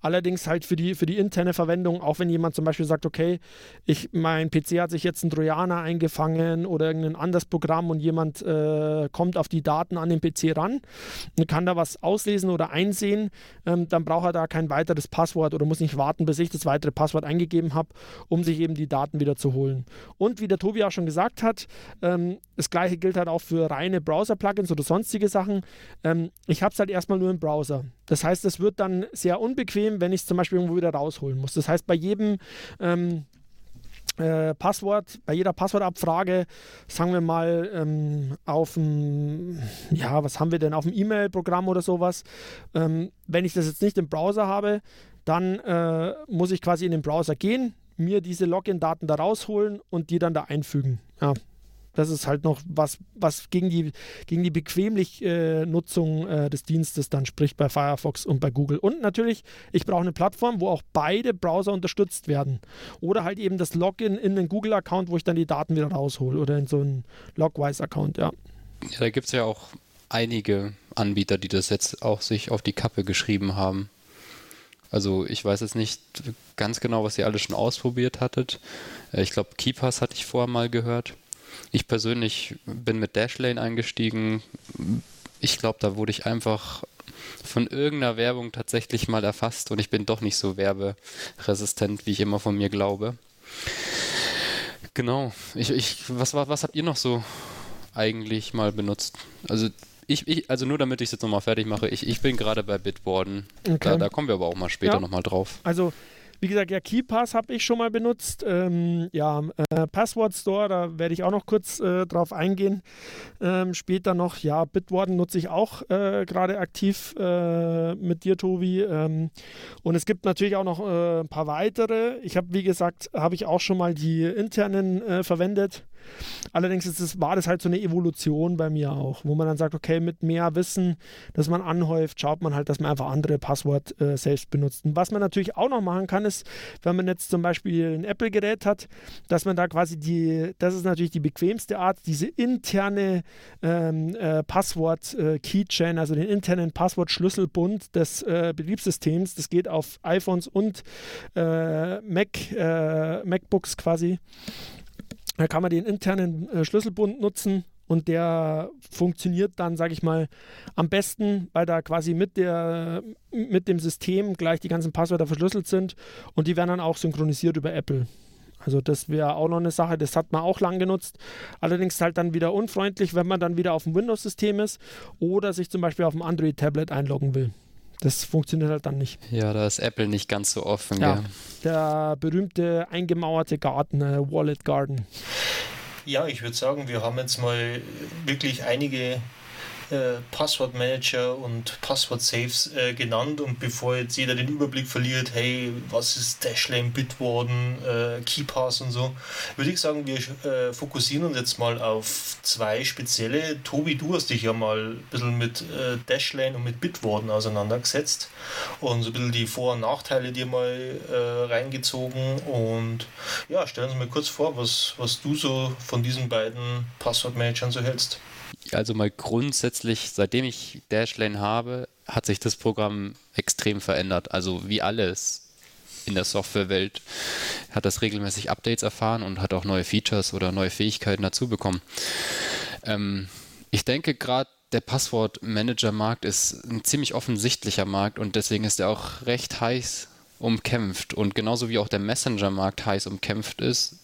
Allerdings halt für die, für die interne Verwendung, auch wenn jemand zum Beispiel sagt, okay, ich, mein PC hat sich jetzt ein Trojaner eingefangen oder irgendein anderes Programm und jemand äh, kommt auf die Daten an den PC ran und kann da was auslesen oder einsehen, ähm, dann braucht er da kein weiteres Passwort oder muss nicht warten, bis ich das weitere Passwort eingegeben habe, um sich eben die Daten wieder zu holen. Und wie der Tobi Tobi auch schon gesagt hat, ähm, das gleiche gilt halt auch für reine Browser-Plugins oder sonstige Sachen. Ähm, ich habe es halt erstmal nur im Browser. Das heißt, es wird dann sehr unbequem, wenn ich es zum Beispiel irgendwo wieder rausholen muss. Das heißt, bei jedem ähm, äh, Passwort, bei jeder Passwortabfrage, sagen wir mal, ähm, auf dem, ja, was haben wir denn, auf dem E-Mail-Programm oder sowas, ähm, wenn ich das jetzt nicht im Browser habe, dann äh, muss ich quasi in den Browser gehen, mir diese Login-Daten da rausholen und die dann da einfügen. Ja, das ist halt noch was, was gegen die, gegen die bequemlich äh, Nutzung äh, des Dienstes dann spricht bei Firefox und bei Google. Und natürlich, ich brauche eine Plattform, wo auch beide Browser unterstützt werden. Oder halt eben das Login in den Google-Account, wo ich dann die Daten wieder raushole. Oder in so einen Logwise-Account, ja. Ja, da gibt es ja auch einige Anbieter, die das jetzt auch sich auf die Kappe geschrieben haben. Also ich weiß jetzt nicht ganz genau, was ihr alle schon ausprobiert hattet. Äh, ich glaube, Keepers hatte ich vorher mal gehört. Ich persönlich bin mit Dashlane eingestiegen. Ich glaube, da wurde ich einfach von irgendeiner Werbung tatsächlich mal erfasst und ich bin doch nicht so werberesistent, wie ich immer von mir glaube. Genau. Ich, ich, was, was habt ihr noch so eigentlich mal benutzt? Also ich, ich, also nur damit ich es jetzt nochmal fertig mache, ich, ich bin gerade bei Bitwarden. Okay. Da, da, kommen wir aber auch mal später ja. nochmal drauf. Also wie gesagt, ja, KeyPass habe ich schon mal benutzt. Ähm, ja, äh, Password Store, da werde ich auch noch kurz äh, drauf eingehen. Ähm, später noch, ja, Bitwarden nutze ich auch äh, gerade aktiv äh, mit dir, Tobi. Ähm, und es gibt natürlich auch noch äh, ein paar weitere. Ich habe, wie gesagt, habe ich auch schon mal die internen äh, verwendet. Allerdings ist es, war das halt so eine Evolution bei mir auch, wo man dann sagt, okay, mit mehr Wissen, das man anhäuft, schaut man halt, dass man einfach andere Passwort äh, selbst benutzt. Und was man natürlich auch noch machen kann, ist, wenn man jetzt zum Beispiel ein Apple-Gerät hat, dass man da quasi die, das ist natürlich die bequemste Art, diese interne ähm, äh, Passwort-Keychain, äh, also den internen Passwort-Schlüsselbund des äh, Betriebssystems, das geht auf iPhones und äh, Mac, äh, MacBooks quasi. Da kann man den internen äh, Schlüsselbund nutzen und der funktioniert dann, sage ich mal, am besten, weil da quasi mit, der, mit dem System gleich die ganzen Passwörter verschlüsselt sind und die werden dann auch synchronisiert über Apple. Also das wäre auch noch eine Sache, das hat man auch lang genutzt. Allerdings halt dann wieder unfreundlich, wenn man dann wieder auf dem Windows-System ist oder sich zum Beispiel auf dem Android-Tablet einloggen will. Das funktioniert halt dann nicht. Ja, da ist Apple nicht ganz so offen. Ja, der berühmte eingemauerte Garten, äh, Wallet Garden. Ja, ich würde sagen, wir haben jetzt mal wirklich einige äh, Passwortmanager und Passwort-Saves äh, genannt. Und bevor jetzt jeder den Überblick verliert, hey, was ist Dashlane, Bitwarden, äh, KeyPass und so, würde ich sagen, wir äh, fokussieren uns jetzt mal auf zwei spezielle. Tobi, du hast dich ja mal ein bisschen mit äh, Dashlane und mit Bitwarden auseinandergesetzt und so ein bisschen die Vor- und Nachteile dir mal äh, reingezogen. Und ja, stellen uns mal kurz vor, was, was du so von diesen beiden Passwortmanagern so hältst also mal grundsätzlich, seitdem ich Dashlane habe, hat sich das Programm extrem verändert. Also wie alles in der Softwarewelt hat das regelmäßig Updates erfahren und hat auch neue Features oder neue Fähigkeiten dazu bekommen. Ähm, ich denke gerade der Passwortmanager-Markt ist ein ziemlich offensichtlicher Markt und deswegen ist er auch recht heiß umkämpft. Und genauso wie auch der Messenger-Markt heiß umkämpft ist,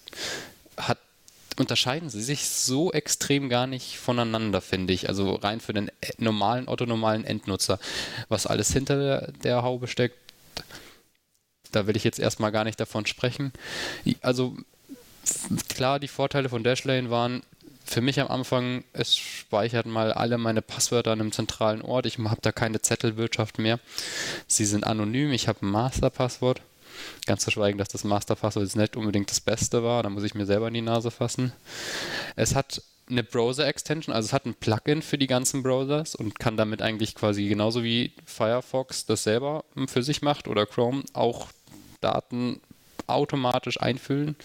hat unterscheiden sie sich so extrem gar nicht voneinander, finde ich. Also rein für den normalen, autonomalen Endnutzer. Was alles hinter der, der Haube steckt, da will ich jetzt erstmal gar nicht davon sprechen. Also klar, die Vorteile von Dashlane waren für mich am Anfang, es speichert mal alle meine Passwörter an einem zentralen Ort. Ich habe da keine Zettelwirtschaft mehr. Sie sind anonym. Ich habe ein Masterpasswort. Ganz zu schweigen, dass das Masterpasswort jetzt nicht unbedingt das Beste war. Da muss ich mir selber in die Nase fassen. Es hat eine Browser-Extension, also es hat ein Plugin für die ganzen Browsers und kann damit eigentlich quasi genauso wie Firefox das selber für sich macht oder Chrome auch Daten automatisch einfüllen.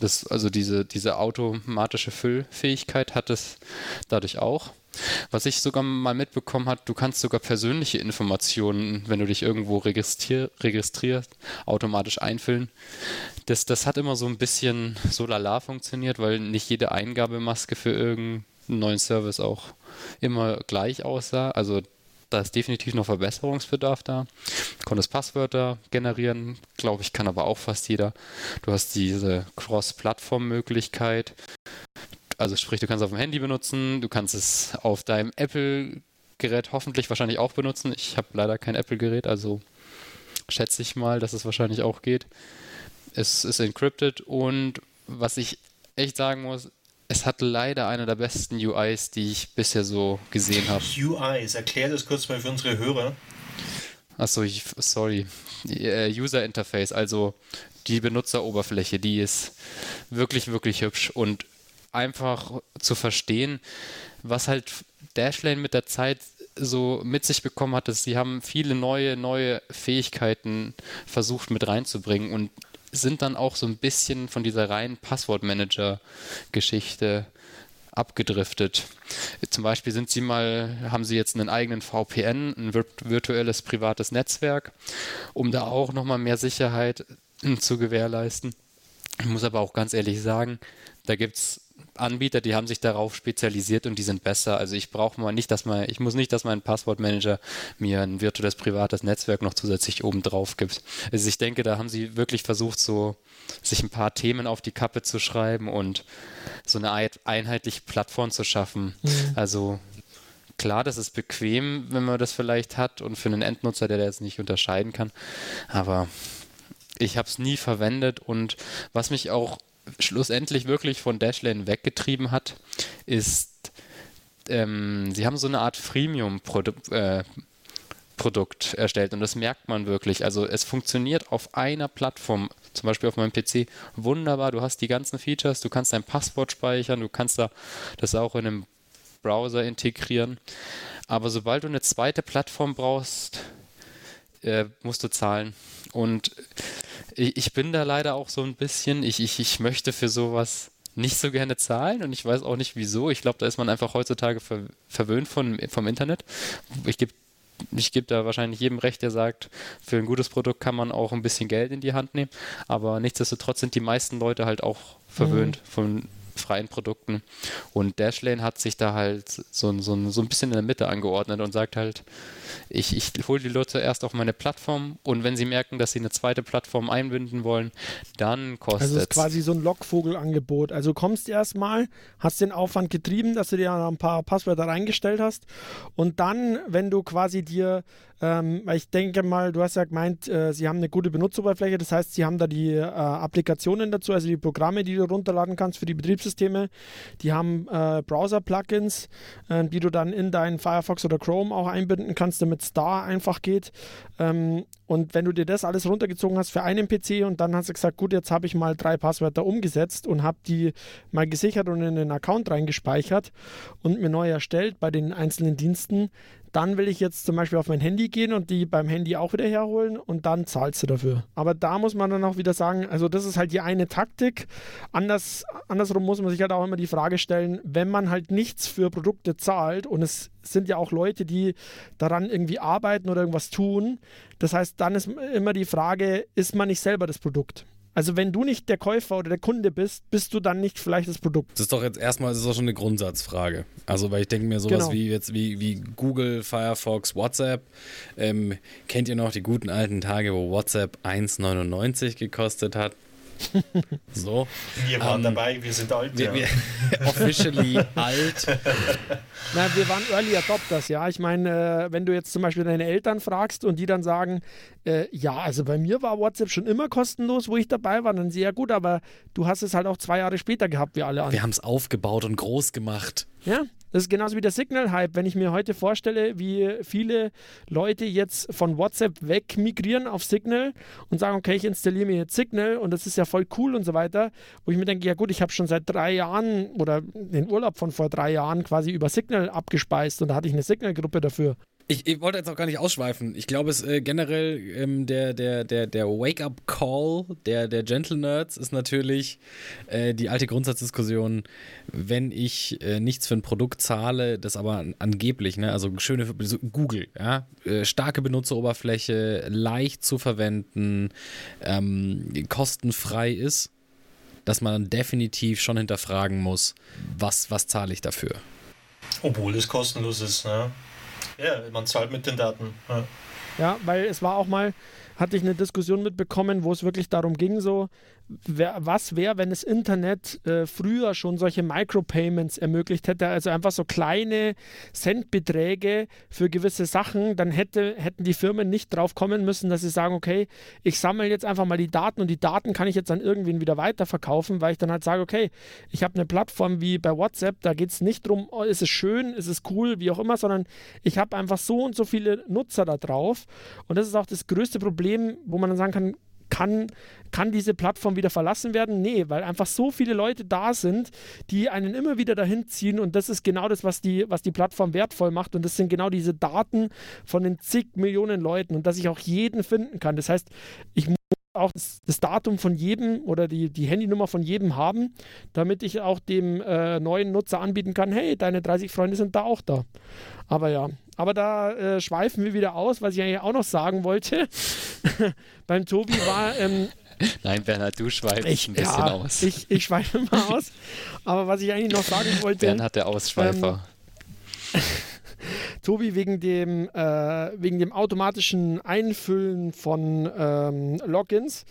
Das, also diese, diese automatische Füllfähigkeit hat es dadurch auch. Was ich sogar mal mitbekommen habe, du kannst sogar persönliche Informationen, wenn du dich irgendwo registrier, registrierst, automatisch einfüllen. Das, das hat immer so ein bisschen so lala funktioniert, weil nicht jede Eingabemaske für irgendeinen neuen Service auch immer gleich aussah. Also da ist definitiv noch Verbesserungsbedarf da. Du konntest Passwörter generieren, glaube ich, kann aber auch fast jeder. Du hast diese Cross-Plattform-Möglichkeit. Also sprich, du kannst es auf dem Handy benutzen, du kannst es auf deinem Apple-Gerät hoffentlich wahrscheinlich auch benutzen. Ich habe leider kein Apple-Gerät, also schätze ich mal, dass es wahrscheinlich auch geht. Es ist encrypted und was ich echt sagen muss, es hat leider eine der besten UIs, die ich bisher so gesehen habe. UIs, erklär das kurz mal für unsere Hörer. Achso, ich, sorry. Äh, User Interface, also die Benutzeroberfläche, die ist wirklich, wirklich hübsch und einfach zu verstehen, was halt Dashlane mit der Zeit so mit sich bekommen hat, ist, sie haben viele neue, neue Fähigkeiten versucht mit reinzubringen und sind dann auch so ein bisschen von dieser reinen Passwortmanager-Geschichte abgedriftet. Zum Beispiel sind sie mal, haben sie jetzt einen eigenen VPN, ein virtuelles privates Netzwerk, um da auch nochmal mehr Sicherheit zu gewährleisten. Ich muss aber auch ganz ehrlich sagen, da gibt es Anbieter, die haben sich darauf spezialisiert und die sind besser. Also ich brauche mal nicht, dass man, ich muss nicht, dass mein Passwortmanager mir ein virtuelles privates Netzwerk noch zusätzlich oben drauf gibt. Also ich denke, da haben sie wirklich versucht, so sich ein paar Themen auf die Kappe zu schreiben und so eine einheitliche Plattform zu schaffen. Mhm. Also klar, das ist bequem, wenn man das vielleicht hat und für einen Endnutzer, der das nicht unterscheiden kann. Aber ich habe es nie verwendet und was mich auch schlussendlich wirklich von Dashlane weggetrieben hat, ist, ähm, sie haben so eine Art Freemium-Produkt äh, Produkt erstellt und das merkt man wirklich. Also es funktioniert auf einer Plattform, zum Beispiel auf meinem PC, wunderbar. Du hast die ganzen Features, du kannst dein Passwort speichern, du kannst da das auch in einem Browser integrieren. Aber sobald du eine zweite Plattform brauchst, äh, musst du zahlen. Und ich, ich, bin da leider auch so ein bisschen, ich, ich, ich möchte für sowas nicht so gerne zahlen und ich weiß auch nicht wieso. Ich glaube, da ist man einfach heutzutage ver verwöhnt von, vom Internet. Ich gebe ich gebe da wahrscheinlich jedem recht, der sagt, für ein gutes Produkt kann man auch ein bisschen Geld in die Hand nehmen. Aber nichtsdestotrotz sind die meisten Leute halt auch verwöhnt mhm. von freien Produkten. Und Dashlane hat sich da halt so, so, so ein bisschen in der Mitte angeordnet und sagt halt, ich, ich hole die Leute erst auf meine Plattform und wenn sie merken, dass sie eine zweite Plattform einbinden wollen, dann kostet es. Also es ist quasi so ein Lockvogelangebot. Also kommst erstmal, hast den Aufwand getrieben, dass du dir ein paar Passwörter reingestellt hast und dann, wenn du quasi dir ähm, weil ich denke mal, du hast ja gemeint, äh, sie haben eine gute Benutzeroberfläche, das heißt, sie haben da die äh, Applikationen dazu, also die Programme, die du runterladen kannst für die Betriebssysteme. Die haben äh, Browser-Plugins, äh, die du dann in deinen Firefox oder Chrome auch einbinden kannst, damit es da einfach geht. Ähm, und wenn du dir das alles runtergezogen hast für einen PC und dann hast du gesagt, gut, jetzt habe ich mal drei Passwörter umgesetzt und habe die mal gesichert und in den Account reingespeichert und mir neu erstellt bei den einzelnen Diensten, dann will ich jetzt zum Beispiel auf mein Handy gehen und die beim Handy auch wieder herholen und dann zahlst du dafür. Aber da muss man dann auch wieder sagen, also das ist halt die eine Taktik. Anders, andersrum muss man sich halt auch immer die Frage stellen, wenn man halt nichts für Produkte zahlt und es sind ja auch Leute, die daran irgendwie arbeiten oder irgendwas tun. Das heißt, dann ist immer die Frage, ist man nicht selber das Produkt? Also wenn du nicht der Käufer oder der Kunde bist, bist du dann nicht vielleicht das Produkt. Das ist doch jetzt erstmal, das ist doch schon eine Grundsatzfrage. Also weil ich denke mir sowas genau. wie jetzt wie, wie Google, Firefox, WhatsApp. Ähm, kennt ihr noch die guten alten Tage, wo WhatsApp 1,99 gekostet hat? <laughs> So. Wir waren ähm, dabei, wir sind alt. Wir, ja. wir <laughs> officially alt. <laughs> Na, wir waren Early Adopters, ja. Ich meine, äh, wenn du jetzt zum Beispiel deine Eltern fragst und die dann sagen, äh, ja, also bei mir war WhatsApp schon immer kostenlos, wo ich dabei war, dann sehr gut, aber du hast es halt auch zwei Jahre später gehabt, wie alle anderen. Wir haben es aufgebaut und groß gemacht. Ja, das ist genauso wie der Signal-Hype. Wenn ich mir heute vorstelle, wie viele Leute jetzt von WhatsApp weg migrieren auf Signal und sagen, okay, ich installiere mir jetzt Signal und das ist ja voll cool und so weiter, wo ich mir denke, ja gut, ich habe schon seit drei Jahren oder den Urlaub von vor drei Jahren quasi über Signal abgespeist und da hatte ich eine Signal-Gruppe dafür. Ich, ich, wollte jetzt auch gar nicht ausschweifen. Ich glaube, es äh, generell ähm, der, der, der, der Wake-up-Call der, der Gentle Nerds ist natürlich äh, die alte Grundsatzdiskussion, wenn ich äh, nichts für ein Produkt zahle, das aber angeblich, ne, also schöne so Google, ja, äh, starke Benutzeroberfläche, leicht zu verwenden, ähm, kostenfrei ist, dass man definitiv schon hinterfragen muss, was, was zahle ich dafür. Obwohl es kostenlos ist, ne? Ja, man zahlt mit den Daten. Ja. ja, weil es war auch mal, hatte ich eine Diskussion mitbekommen, wo es wirklich darum ging, so, wär, was wäre, wenn das Internet äh, früher schon solche Micropayments ermöglicht hätte, also einfach so kleine Centbeträge für gewisse Sachen, dann hätte, hätten die Firmen nicht drauf kommen müssen, dass sie sagen, okay, ich sammle jetzt einfach mal die Daten und die Daten kann ich jetzt an irgendwen wieder weiterverkaufen, weil ich dann halt sage, okay, ich habe eine Plattform wie bei WhatsApp, da geht es nicht darum, oh, ist es schön, ist es cool, wie auch immer, sondern ich habe einfach so und so viele Nutzer da drauf. Und das ist auch das größte Problem, wo man dann sagen kann, kann, kann diese Plattform wieder verlassen werden? Nee, weil einfach so viele Leute da sind, die einen immer wieder dahin ziehen und das ist genau das, was die, was die Plattform wertvoll macht und das sind genau diese Daten von den zig Millionen Leuten und dass ich auch jeden finden kann. Das heißt, ich muss auch das, das, Datum von jedem oder die, die Handynummer von jedem haben, damit ich auch dem äh, neuen Nutzer anbieten kann, hey, deine 30 Freunde sind da auch da. Aber ja, aber da äh, schweifen wir wieder aus, was ich eigentlich auch noch sagen wollte. <laughs> Beim Tobi war. Ähm, Nein, Bernhard, du schweifst ich, ein bisschen ja, aus. Ich, ich schweife mal aus. Aber was ich eigentlich noch sagen <laughs> wollte. Bernhard, der Ausschweifer. Ähm, Tobi, wegen dem, äh, wegen dem automatischen Einfüllen von ähm, Logins.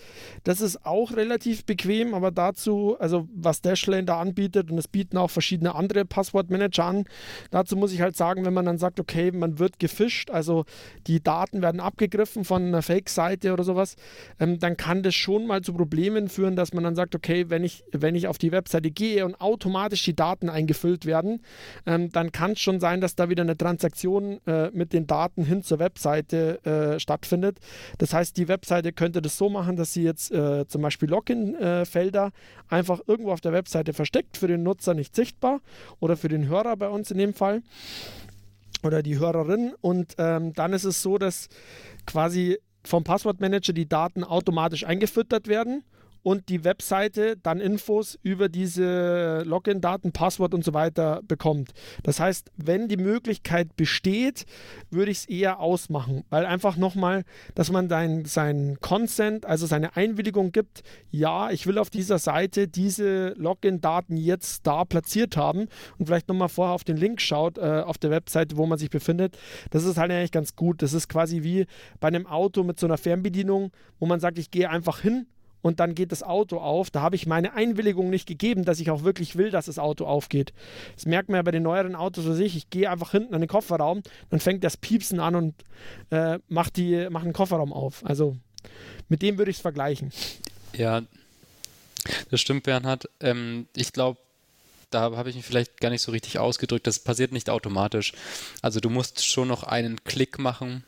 Das ist auch relativ bequem, aber dazu, also was Dashlane da anbietet und es bieten auch verschiedene andere Passwortmanager an, dazu muss ich halt sagen, wenn man dann sagt, okay, man wird gefischt, also die Daten werden abgegriffen von einer Fake-Seite oder sowas, ähm, dann kann das schon mal zu Problemen führen, dass man dann sagt, okay, wenn ich, wenn ich auf die Webseite gehe und automatisch die Daten eingefüllt werden, ähm, dann kann es schon sein, dass da wieder eine Transaktion äh, mit den Daten hin zur Webseite äh, stattfindet. Das heißt, die Webseite könnte das so machen, dass sie jetzt äh, zum Beispiel Login-Felder einfach irgendwo auf der Webseite versteckt, für den Nutzer nicht sichtbar oder für den Hörer bei uns in dem Fall oder die Hörerin. Und ähm, dann ist es so, dass quasi vom Passwortmanager die Daten automatisch eingefüttert werden und die Webseite dann Infos über diese Login-Daten, Passwort und so weiter bekommt. Das heißt, wenn die Möglichkeit besteht, würde ich es eher ausmachen, weil einfach nochmal, dass man dein, sein Consent, also seine Einwilligung gibt, ja, ich will auf dieser Seite diese Login-Daten jetzt da platziert haben und vielleicht nochmal vorher auf den Link schaut, äh, auf der Webseite, wo man sich befindet. Das ist halt eigentlich ganz gut. Das ist quasi wie bei einem Auto mit so einer Fernbedienung, wo man sagt, ich gehe einfach hin und dann geht das Auto auf. Da habe ich meine Einwilligung nicht gegeben, dass ich auch wirklich will, dass das Auto aufgeht. Das merkt man ja bei den neueren Autos für sich. Ich gehe einfach hinten an den Kofferraum, dann fängt das Piepsen an und äh, macht, die, macht den Kofferraum auf. Also mit dem würde ich es vergleichen. Ja, das stimmt, Bernhard. Ähm, ich glaube, da habe ich mich vielleicht gar nicht so richtig ausgedrückt. Das passiert nicht automatisch. Also du musst schon noch einen Klick machen,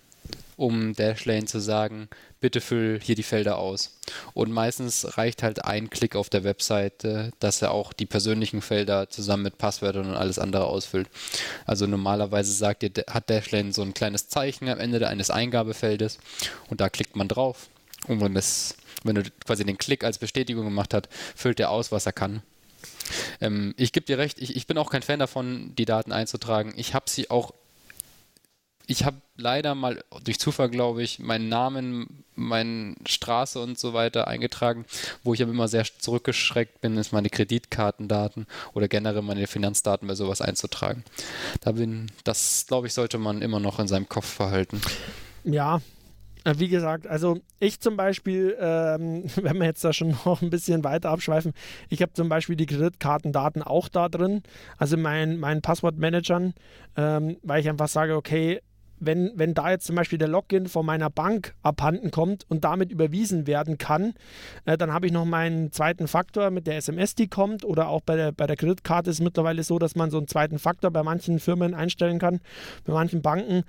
um Dashlane zu sagen, bitte füll hier die Felder aus. Und meistens reicht halt ein Klick auf der Webseite, dass er auch die persönlichen Felder zusammen mit Passwörtern und alles andere ausfüllt. Also normalerweise sagt ihr, hat Dashlane so ein kleines Zeichen am Ende eines Eingabefeldes und da klickt man drauf. Und wenn, das, wenn du quasi den Klick als Bestätigung gemacht hast, füllt er aus, was er kann. Ähm, ich gebe dir recht, ich, ich bin auch kein Fan davon, die Daten einzutragen. Ich habe sie auch ich habe leider mal durch Zufall, glaube ich, meinen Namen, meine Straße und so weiter eingetragen. Wo ich aber immer sehr zurückgeschreckt bin, ist meine Kreditkartendaten oder generell meine Finanzdaten bei sowas einzutragen. Da bin, das glaube ich, sollte man immer noch in seinem Kopf verhalten. Ja, äh, wie gesagt, also ich zum Beispiel, ähm, <laughs> wenn wir jetzt da schon noch ein bisschen weiter abschweifen, ich habe zum Beispiel die Kreditkartendaten auch da drin, also mein, meinen Passwortmanagern, ähm, weil ich einfach sage, okay, wenn, wenn da jetzt zum Beispiel der Login von meiner Bank abhanden kommt und damit überwiesen werden kann, äh, dann habe ich noch meinen zweiten Faktor mit der SMS, die kommt. Oder auch bei der, bei der Kreditkarte ist es mittlerweile so, dass man so einen zweiten Faktor bei manchen Firmen einstellen kann, bei manchen Banken.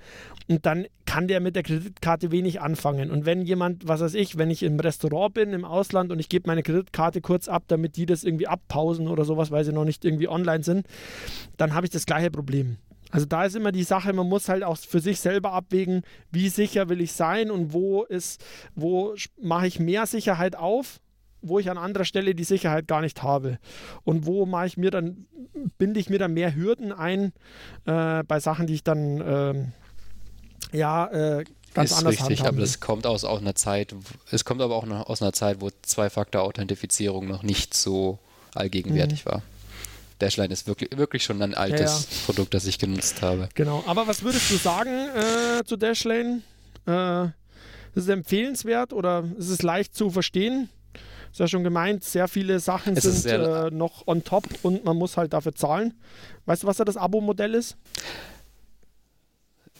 Und dann kann der mit der Kreditkarte wenig anfangen. Und wenn jemand, was weiß ich, wenn ich im Restaurant bin, im Ausland und ich gebe meine Kreditkarte kurz ab, damit die das irgendwie abpausen oder sowas, weil sie noch nicht irgendwie online sind, dann habe ich das gleiche Problem. Also da ist immer die Sache, man muss halt auch für sich selber abwägen, wie sicher will ich sein und wo ist, wo mache ich mehr Sicherheit auf, wo ich an anderer Stelle die Sicherheit gar nicht habe. Und wo mache ich mir dann, binde ich mir dann mehr Hürden ein äh, bei Sachen, die ich dann äh, ja äh, ganz ist anders richtig, aber das kommt aus, aus einer Zeit, es kommt aber auch noch aus einer Zeit, wo Zwei-Faktor-Authentifizierung noch nicht so allgegenwärtig mhm. war. Dashline ist wirklich, wirklich schon ein altes ja, ja. Produkt, das ich genutzt habe. Genau, aber was würdest du sagen äh, zu Dashlane? Äh, ist es empfehlenswert oder ist es leicht zu verstehen? Ist ja schon gemeint, sehr viele Sachen es sind äh, noch on top und man muss halt dafür zahlen. Weißt du, was da das Abo-Modell ist?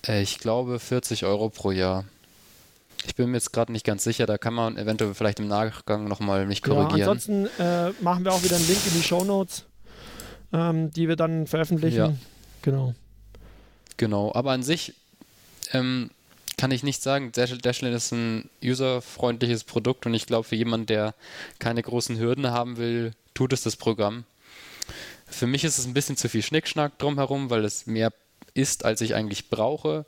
Äh, ich glaube 40 Euro pro Jahr. Ich bin mir jetzt gerade nicht ganz sicher, da kann man eventuell vielleicht im Nachgang nochmal mich korrigieren. Ja, ansonsten äh, machen wir auch wieder einen Link in die Show Notes ähm, die wir dann veröffentlichen. Ja. Genau. Genau, aber an sich ähm, kann ich nicht sagen, Dashlane ist ein userfreundliches Produkt und ich glaube, für jemanden, der keine großen Hürden haben will, tut es das Programm. Für mich ist es ein bisschen zu viel Schnickschnack drumherum, weil es mehr ist, als ich eigentlich brauche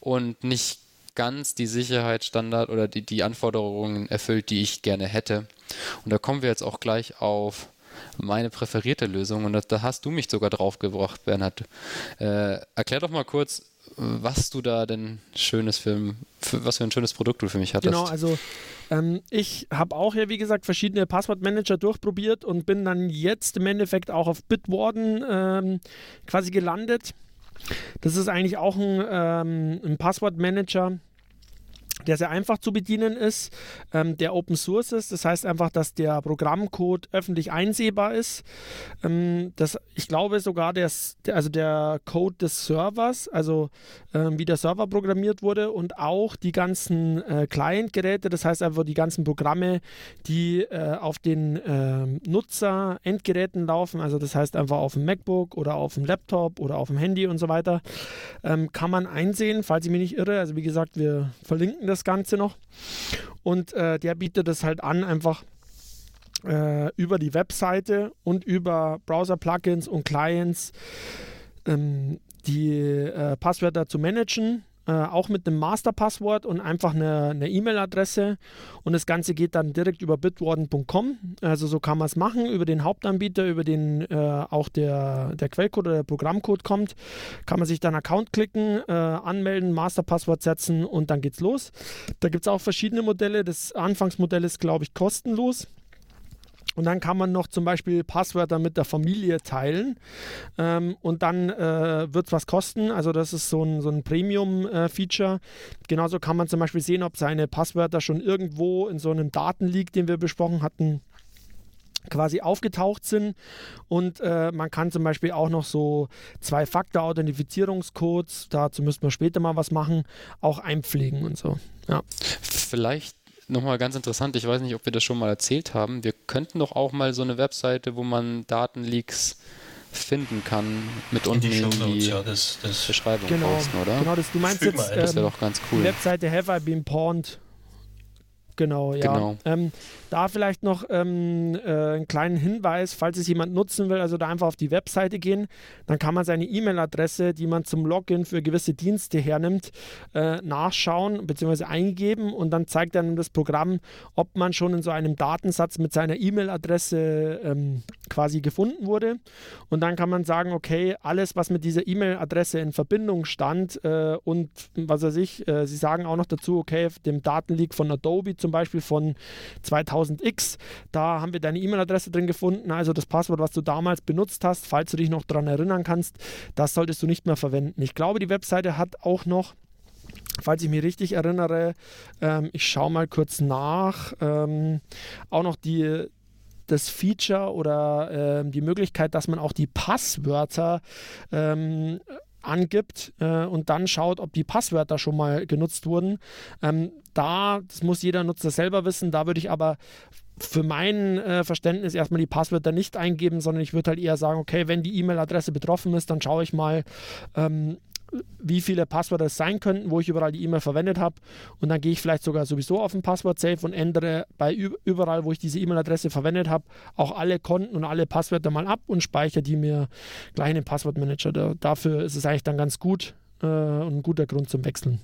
und nicht ganz die Sicherheitsstandard oder die, die Anforderungen erfüllt, die ich gerne hätte. Und da kommen wir jetzt auch gleich auf meine präferierte Lösung und da, hast du mich sogar draufgebracht, Bernhard. Äh, erklär doch mal kurz, was du da denn schönes für, für, was für ein schönes Produkt du für mich hattest. Genau, also ähm, ich habe auch ja, wie gesagt, verschiedene Passwortmanager durchprobiert und bin dann jetzt im Endeffekt auch auf Bitwarden ähm, quasi gelandet. Das ist eigentlich auch ein, ähm, ein Passwortmanager, der sehr einfach zu bedienen ist, ähm, der Open Source ist. Das heißt einfach, dass der Programmcode öffentlich einsehbar ist. Ähm, das, ich glaube sogar, der, also der Code des Servers, also ähm, wie der Server programmiert wurde und auch die ganzen äh, Client-Geräte, das heißt einfach die ganzen Programme, die äh, auf den äh, Nutzer-Endgeräten laufen, also das heißt einfach auf dem MacBook oder auf dem Laptop oder auf dem Handy und so weiter, ähm, kann man einsehen, falls ich mich nicht irre. Also wie gesagt, wir verlinken das Ganze noch. Und äh, der bietet es halt an, einfach äh, über die Webseite und über Browser-Plugins und Clients ähm, die äh, Passwörter zu managen äh, auch mit einem Masterpasswort und einfach eine E-Mail-Adresse. und das Ganze geht dann direkt über bitwarden.com. Also so kann man es machen, über den Hauptanbieter, über den äh, auch der, der Quellcode oder der Programmcode kommt. Kann man sich dann Account klicken, äh, anmelden, Masterpasswort setzen und dann geht's los. Da gibt es auch verschiedene Modelle. Das Anfangsmodell ist, glaube ich, kostenlos. Und dann kann man noch zum Beispiel Passwörter mit der Familie teilen. Ähm, und dann äh, wird es was kosten. Also das ist so ein, so ein Premium-Feature. Äh, Genauso kann man zum Beispiel sehen, ob seine Passwörter schon irgendwo in so einem Datenleak, den wir besprochen hatten, quasi aufgetaucht sind und äh, man kann zum Beispiel auch noch so Zwei-Faktor-Authentifizierungscodes, dazu müssten wir später mal was machen, auch einpflegen und so. Ja. Vielleicht nochmal ganz interessant, ich weiß nicht, ob wir das schon mal erzählt haben. Wir könnten doch auch mal so eine Webseite, wo man Datenleaks finden kann, mit unten in die, in die ja, das, das Beschreibung genau, posten, oder? Genau, das, du meinst jetzt ähm, das wäre doch ganz cool. die Webseite Have I Been Pawned Genau, ja. Genau. Ähm, da vielleicht noch ähm, äh, einen kleinen Hinweis, falls es jemand nutzen will, also da einfach auf die Webseite gehen, dann kann man seine E-Mail-Adresse, die man zum Login für gewisse Dienste hernimmt, äh, nachschauen bzw. eingeben und dann zeigt dann das Programm, ob man schon in so einem Datensatz mit seiner E-Mail-Adresse ähm, quasi gefunden wurde. Und dann kann man sagen, okay, alles, was mit dieser E-Mail-Adresse in Verbindung stand äh, und was weiß ich, äh, sie sagen auch noch dazu, okay, dem Datenleak von Adobe zum Beispiel von 2000x, da haben wir deine E-Mail-Adresse drin gefunden, also das Passwort, was du damals benutzt hast, falls du dich noch daran erinnern kannst, das solltest du nicht mehr verwenden. Ich glaube, die Webseite hat auch noch falls ich mich richtig erinnere, ähm, ich schaue mal kurz nach, ähm, auch noch die, das Feature oder äh, die Möglichkeit, dass man auch die Passwörter ähm, angibt äh, und dann schaut, ob die Passwörter schon mal genutzt wurden. Ähm, da, das muss jeder Nutzer selber wissen, da würde ich aber für mein äh, Verständnis erstmal die Passwörter nicht eingeben, sondern ich würde halt eher sagen, okay, wenn die E-Mail-Adresse betroffen ist, dann schaue ich mal, ähm, wie viele Passwörter es sein könnten, wo ich überall die E-Mail verwendet habe. Und dann gehe ich vielleicht sogar sowieso auf ein Passwort-Safe und ändere bei überall, wo ich diese E-Mail-Adresse verwendet habe, auch alle Konten und alle Passwörter mal ab und speichere die mir gleich in den Passwortmanager. Da, dafür ist es eigentlich dann ganz gut äh, und ein guter Grund zum Wechseln.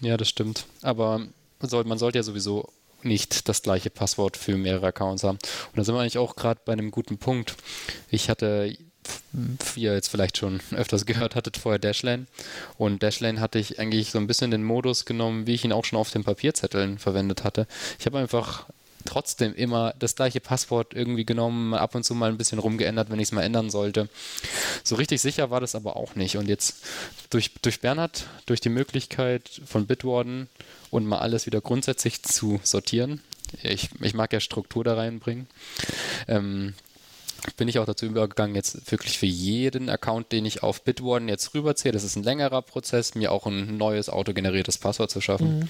Ja, das stimmt. Aber man sollte ja sowieso nicht das gleiche Passwort für mehrere Accounts haben. Und da sind wir eigentlich auch gerade bei einem guten Punkt. Ich hatte ihr jetzt vielleicht schon öfters gehört hattet, vorher Dashlane. Und Dashlane hatte ich eigentlich so ein bisschen den Modus genommen, wie ich ihn auch schon auf den Papierzetteln verwendet hatte. Ich habe einfach trotzdem immer das gleiche Passwort irgendwie genommen, ab und zu mal ein bisschen rumgeändert, wenn ich es mal ändern sollte. So richtig sicher war das aber auch nicht. Und jetzt durch, durch Bernhard, durch die Möglichkeit von Bitwarden und mal alles wieder grundsätzlich zu sortieren, ich, ich mag ja Struktur da reinbringen, ähm, bin ich auch dazu übergegangen, jetzt wirklich für jeden Account, den ich auf Bitwarden jetzt rüberziehe, das ist ein längerer Prozess, mir auch ein neues autogeneriertes Passwort zu schaffen. Mhm.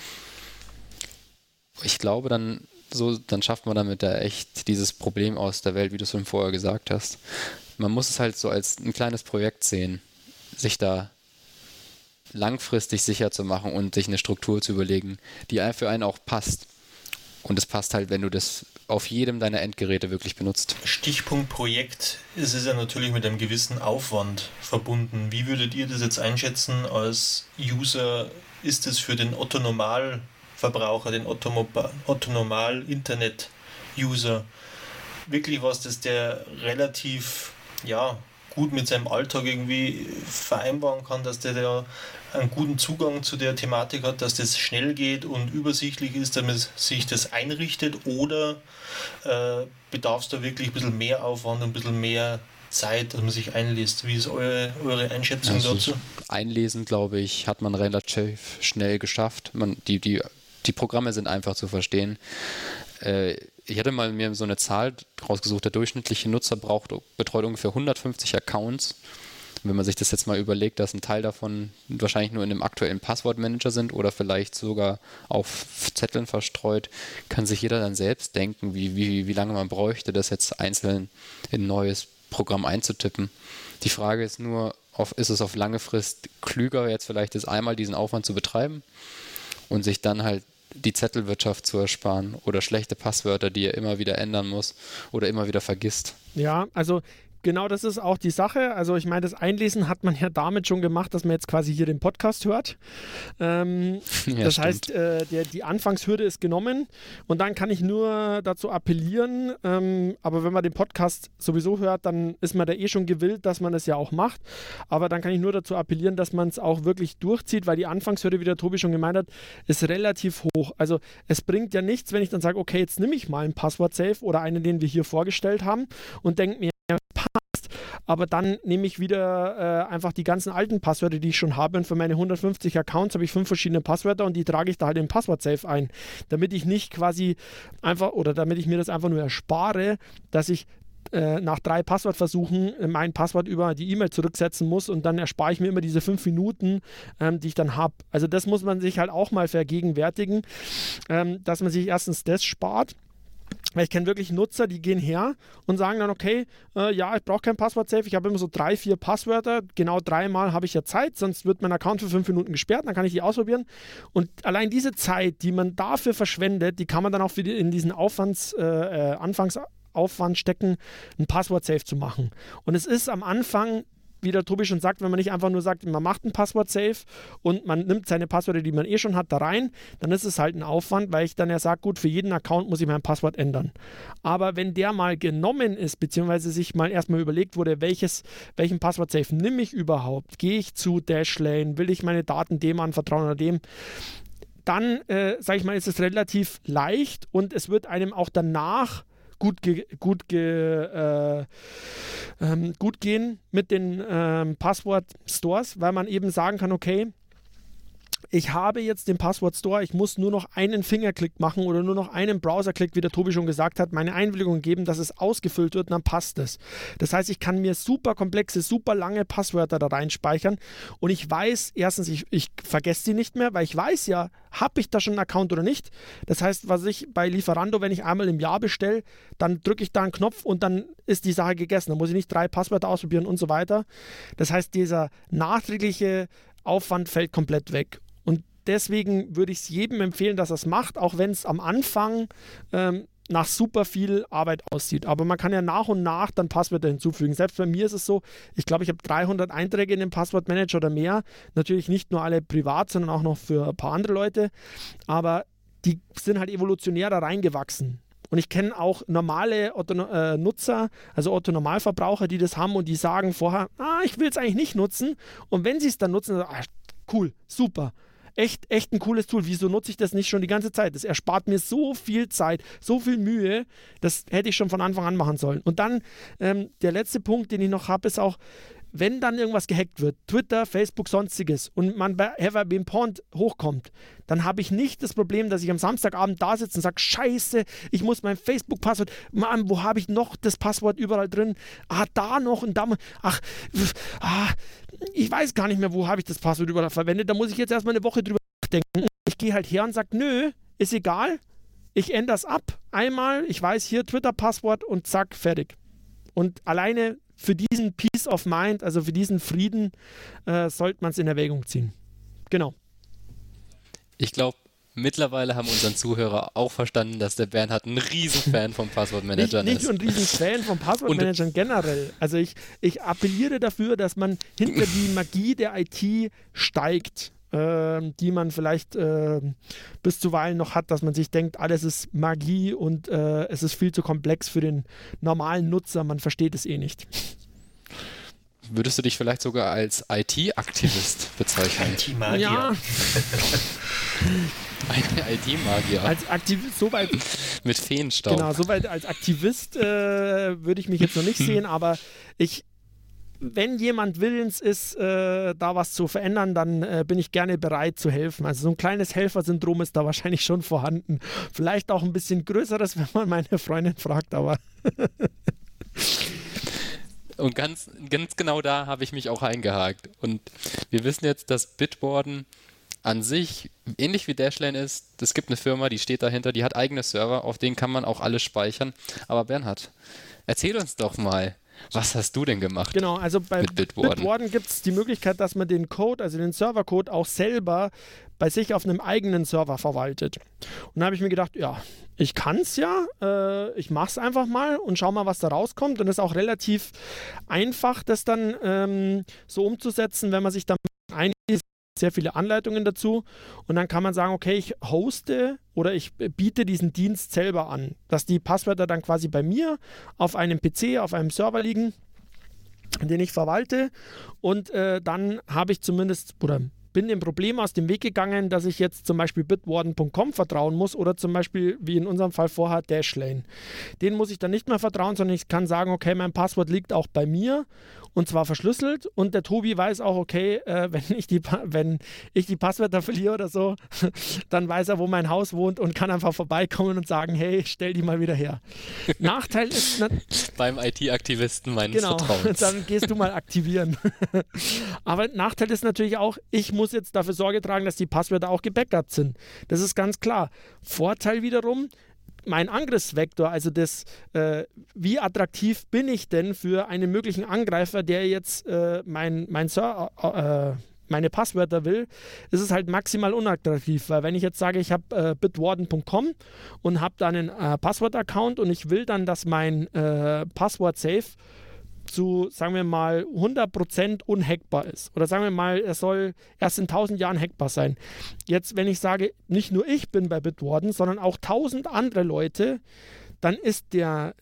Ich glaube, dann so, dann schafft man damit da echt dieses Problem aus der Welt, wie du es schon vorher gesagt hast. Man muss es halt so als ein kleines Projekt sehen, sich da langfristig sicher zu machen und sich eine Struktur zu überlegen, die für einen auch passt. Und es passt halt, wenn du das auf jedem deiner Endgeräte wirklich benutzt. Stichpunkt Projekt ist es ja natürlich mit einem gewissen Aufwand verbunden. Wie würdet ihr das jetzt einschätzen als User? Ist es für den Otto Normalverbraucher, den Otto, Otto Normal Internet User wirklich was, das der relativ ja, gut mit seinem Alltag irgendwie vereinbaren kann, dass der da einen guten Zugang zu der Thematik hat, dass das schnell geht und übersichtlich ist, damit sich das einrichtet oder äh, bedarf es da wirklich ein bisschen mehr Aufwand und ein bisschen mehr Zeit, dass man sich einliest? Wie ist eure, eure Einschätzung also dazu? Einlesen, glaube ich, hat man relativ schnell geschafft. Man, die, die, die Programme sind einfach zu verstehen. Äh, ich hatte mal mir so eine Zahl rausgesucht, der durchschnittliche Nutzer braucht, betreut ungefähr 150 Accounts. Wenn man sich das jetzt mal überlegt, dass ein Teil davon wahrscheinlich nur in einem aktuellen Passwortmanager sind oder vielleicht sogar auf Zetteln verstreut, kann sich jeder dann selbst denken, wie, wie, wie lange man bräuchte, das jetzt einzeln in ein neues Programm einzutippen. Die Frage ist nur, auf, ist es auf lange Frist klüger, jetzt vielleicht das einmal diesen Aufwand zu betreiben und sich dann halt die Zettelwirtschaft zu ersparen oder schlechte Passwörter, die er immer wieder ändern muss oder immer wieder vergisst. Ja, also genau das ist auch die Sache. Also ich meine, das Einlesen hat man ja damit schon gemacht, dass man jetzt quasi hier den Podcast hört. Ähm, <laughs> ja, das stimmt. heißt, äh, der, die Anfangshürde ist genommen und dann kann ich nur dazu appellieren, ähm, aber wenn man den Podcast sowieso hört, dann ist man da eh schon gewillt, dass man das ja auch macht. Aber dann kann ich nur dazu appellieren, dass man es auch wirklich durchzieht, weil die Anfangshürde, wie der Tobi schon gemeint hat, ist relativ hoch. Also es bringt ja nichts, wenn ich dann sage, okay, jetzt nehme ich mal einen Passwort-Safe oder einen, den wir hier vorgestellt haben und denke mir, passt. Aber dann nehme ich wieder äh, einfach die ganzen alten Passwörter, die ich schon habe. Und für meine 150 Accounts habe ich fünf verschiedene Passwörter und die trage ich da halt im Passwort-Safe ein. Damit ich nicht quasi einfach oder damit ich mir das einfach nur erspare, dass ich äh, nach drei Passwortversuchen mein Passwort über die E-Mail zurücksetzen muss und dann erspare ich mir immer diese fünf Minuten, ähm, die ich dann habe. Also das muss man sich halt auch mal vergegenwärtigen, ähm, dass man sich erstens das spart weil ich kenne wirklich Nutzer, die gehen her und sagen dann, okay, äh, ja, ich brauche kein Passwort-Safe, ich habe immer so drei, vier Passwörter, genau dreimal habe ich ja Zeit, sonst wird mein Account für fünf Minuten gesperrt, dann kann ich die ausprobieren. Und allein diese Zeit, die man dafür verschwendet, die kann man dann auch die, in diesen Aufwands, äh, äh Anfangsaufwand stecken, ein Passwort-Safe zu machen. Und es ist am Anfang wie der Tobi schon sagt, wenn man nicht einfach nur sagt, man macht ein Passwort-Safe und man nimmt seine Passwörter, die man eh schon hat, da rein, dann ist es halt ein Aufwand, weil ich dann ja sage, gut, für jeden Account muss ich mein Passwort ändern. Aber wenn der mal genommen ist, beziehungsweise sich mal erstmal überlegt wurde, welches, welchen Passwort-Safe nehme ich überhaupt, gehe ich zu Dashlane, will ich meine Daten dem anvertrauen oder dem, dann, äh, sage ich mal, ist es relativ leicht und es wird einem auch danach gut, ge, gut, ge, äh, ähm, gut gehen mit den ähm, Passwort-Stores, weil man eben sagen kann, okay, ich habe jetzt den Passwort Store, ich muss nur noch einen Fingerklick machen oder nur noch einen Browserklick, wie der Tobi schon gesagt hat, meine Einwilligung geben, dass es ausgefüllt wird, dann passt es. Das heißt, ich kann mir super komplexe, super lange Passwörter da reinspeichern und ich weiß, erstens, ich, ich vergesse sie nicht mehr, weil ich weiß ja, habe ich da schon einen Account oder nicht. Das heißt, was ich bei Lieferando, wenn ich einmal im Jahr bestelle, dann drücke ich da einen Knopf und dann ist die Sache gegessen. Dann muss ich nicht drei Passwörter ausprobieren und so weiter. Das heißt, dieser nachträgliche Aufwand fällt komplett weg deswegen würde ich es jedem empfehlen, dass er es macht, auch wenn es am Anfang ähm, nach super viel Arbeit aussieht. Aber man kann ja nach und nach dann Passwörter hinzufügen. Selbst bei mir ist es so, ich glaube, ich habe 300 Einträge in den Passwortmanager oder mehr. Natürlich nicht nur alle privat, sondern auch noch für ein paar andere Leute. Aber die sind halt evolutionär da reingewachsen. Und ich kenne auch normale Otto, äh, Nutzer, also Otto-Normalverbraucher, die das haben und die sagen vorher, ah, ich will es eigentlich nicht nutzen. Und wenn sie es dann nutzen, dann, ah, cool, super echt, echt ein cooles Tool. Wieso nutze ich das nicht schon die ganze Zeit? Das erspart mir so viel Zeit, so viel Mühe. Das hätte ich schon von Anfang an machen sollen. Und dann ähm, der letzte Punkt, den ich noch habe, ist auch, wenn dann irgendwas gehackt wird, Twitter, Facebook, sonstiges, und man bei Have Been Pond hochkommt, dann habe ich nicht das Problem, dass ich am Samstagabend da sitze und sage, scheiße, ich muss mein Facebook-Passwort, Mann, wo habe ich noch das Passwort überall drin? Ah, da noch und da, ach, ah, ich weiß gar nicht mehr, wo habe ich das Passwort überall verwendet, da muss ich jetzt erstmal eine Woche drüber nachdenken. Ich gehe halt her und sage, nö, ist egal, ich ändere es ab, einmal, ich weiß hier Twitter-Passwort und zack, fertig. Und alleine für diesen Peace of Mind, also für diesen Frieden, äh, sollte man es in Erwägung ziehen. Genau. Ich glaube, mittlerweile haben unseren Zuhörer auch verstanden, dass der Bernhard ein Riesenfan vom Passwortmanager ist. Nicht nur ein Riesenfan vom Passwortmanagern generell. Also ich, ich appelliere dafür, dass man hinter die Magie der IT steigt äh, die man vielleicht äh, bis zuweilen noch hat, dass man sich denkt, alles ist Magie und äh, es ist viel zu komplex für den normalen Nutzer, man versteht es eh nicht. Würdest du dich vielleicht sogar als IT-Aktivist <laughs> bezeichnen? IT-Magier. Ja. Ein ID-Magier. Als Aktivist, soweit. Mit Feenstaub. Genau, soweit als Aktivist äh, würde ich mich jetzt noch nicht sehen, aber ich, wenn jemand willens ist, äh, da was zu verändern, dann äh, bin ich gerne bereit zu helfen. Also so ein kleines Helfersyndrom ist da wahrscheinlich schon vorhanden. Vielleicht auch ein bisschen größeres, <laughs> wenn man meine Freundin fragt, aber. <laughs> Und ganz, ganz genau da habe ich mich auch eingehakt. Und wir wissen jetzt, dass Bitwarden an sich ähnlich wie Dashlane ist. Es gibt eine Firma, die steht dahinter, die hat eigene Server, auf denen kann man auch alles speichern. Aber Bernhard, erzähl uns doch mal, was hast du denn gemacht? Genau, also bei Bitwarden, Bitwarden gibt es die Möglichkeit, dass man den Code, also den Servercode, auch selber bei sich auf einem eigenen Server verwaltet. Und da habe ich mir gedacht, ja, ich kann es ja, äh, ich mache es einfach mal und schau mal, was da rauskommt. Und es ist auch relativ einfach, das dann ähm, so umzusetzen, wenn man sich damit einliest sehr viele Anleitungen dazu. Und dann kann man sagen, okay, ich hoste oder ich biete diesen Dienst selber an, dass die Passwörter dann quasi bei mir auf einem PC, auf einem Server liegen, den ich verwalte. Und äh, dann habe ich zumindest oder bin dem Problem aus dem Weg gegangen, dass ich jetzt zum Beispiel bitwarden.com vertrauen muss oder zum Beispiel, wie in unserem Fall vorher, Dashlane. Den muss ich dann nicht mehr vertrauen, sondern ich kann sagen, okay, mein Passwort liegt auch bei mir und zwar verschlüsselt und der Tobi weiß auch, okay, äh, wenn, ich die, wenn ich die Passwörter verliere oder so, <laughs> dann weiß er, wo mein Haus wohnt und kann einfach vorbeikommen und sagen, hey, stell die mal wieder her. Nachteil ist... <laughs> Beim IT-Aktivisten meines genau, Vertrauens. <laughs> dann gehst du mal aktivieren. Aber Nachteil ist natürlich auch, ich muss jetzt dafür Sorge tragen, dass die Passwörter auch gebackupt sind. Das ist ganz klar. Vorteil wiederum, mein Angriffsvektor, also das, äh, wie attraktiv bin ich denn für einen möglichen Angreifer, der jetzt äh, mein, mein Server, äh, meine Passwörter will, ist es halt maximal unattraktiv, weil wenn ich jetzt sage, ich habe äh, bitwarden.com und habe da einen äh, Passwort-Account und ich will dann, dass mein äh, Passwort-Safe zu, sagen wir mal, 100% unhackbar ist. Oder sagen wir mal, er soll erst in 1000 Jahren hackbar sein. Jetzt, wenn ich sage, nicht nur ich bin bei Bitwarden, sondern auch 1000 andere Leute, dann ist der,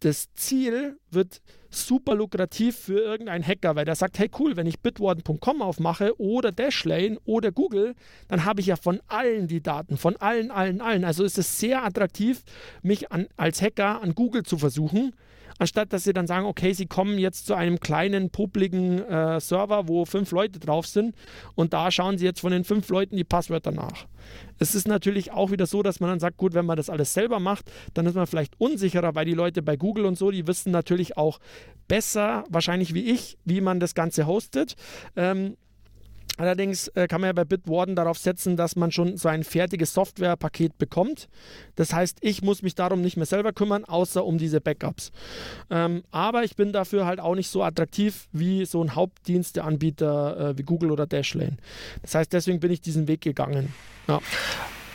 das Ziel wird super lukrativ für irgendeinen Hacker, weil der sagt, hey cool, wenn ich bitwarden.com aufmache oder Dashlane oder Google, dann habe ich ja von allen die Daten, von allen, allen, allen. Also ist es sehr attraktiv, mich an, als Hacker an Google zu versuchen anstatt dass sie dann sagen, okay, sie kommen jetzt zu einem kleinen, publiken äh, Server, wo fünf Leute drauf sind und da schauen sie jetzt von den fünf Leuten die Passwörter nach. Es ist natürlich auch wieder so, dass man dann sagt, gut, wenn man das alles selber macht, dann ist man vielleicht unsicherer, weil die Leute bei Google und so, die wissen natürlich auch besser, wahrscheinlich wie ich, wie man das Ganze hostet. Ähm, Allerdings äh, kann man ja bei Bitwarden darauf setzen, dass man schon so ein fertiges Softwarepaket bekommt. Das heißt, ich muss mich darum nicht mehr selber kümmern, außer um diese Backups. Ähm, aber ich bin dafür halt auch nicht so attraktiv wie so ein Hauptdiensteanbieter äh, wie Google oder Dashlane. Das heißt, deswegen bin ich diesen Weg gegangen. Ja.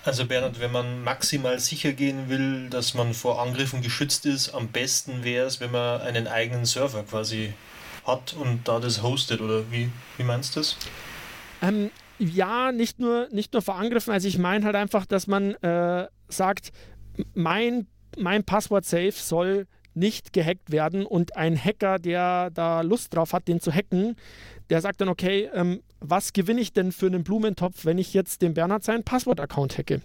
Also Bernhard, wenn man maximal sicher gehen will, dass man vor Angriffen geschützt ist, am besten wäre es, wenn man einen eigenen Server quasi hat und da das hostet, oder wie, wie meinst du das? Ähm, ja, nicht nur, nicht nur vor Angriffen. Also ich meine halt einfach, dass man äh, sagt, mein, mein Passwort-Safe soll nicht gehackt werden und ein Hacker, der da Lust drauf hat, den zu hacken, der sagt dann, okay, ähm, was gewinne ich denn für einen Blumentopf, wenn ich jetzt dem Bernhard seinen Passwort-Account hacke?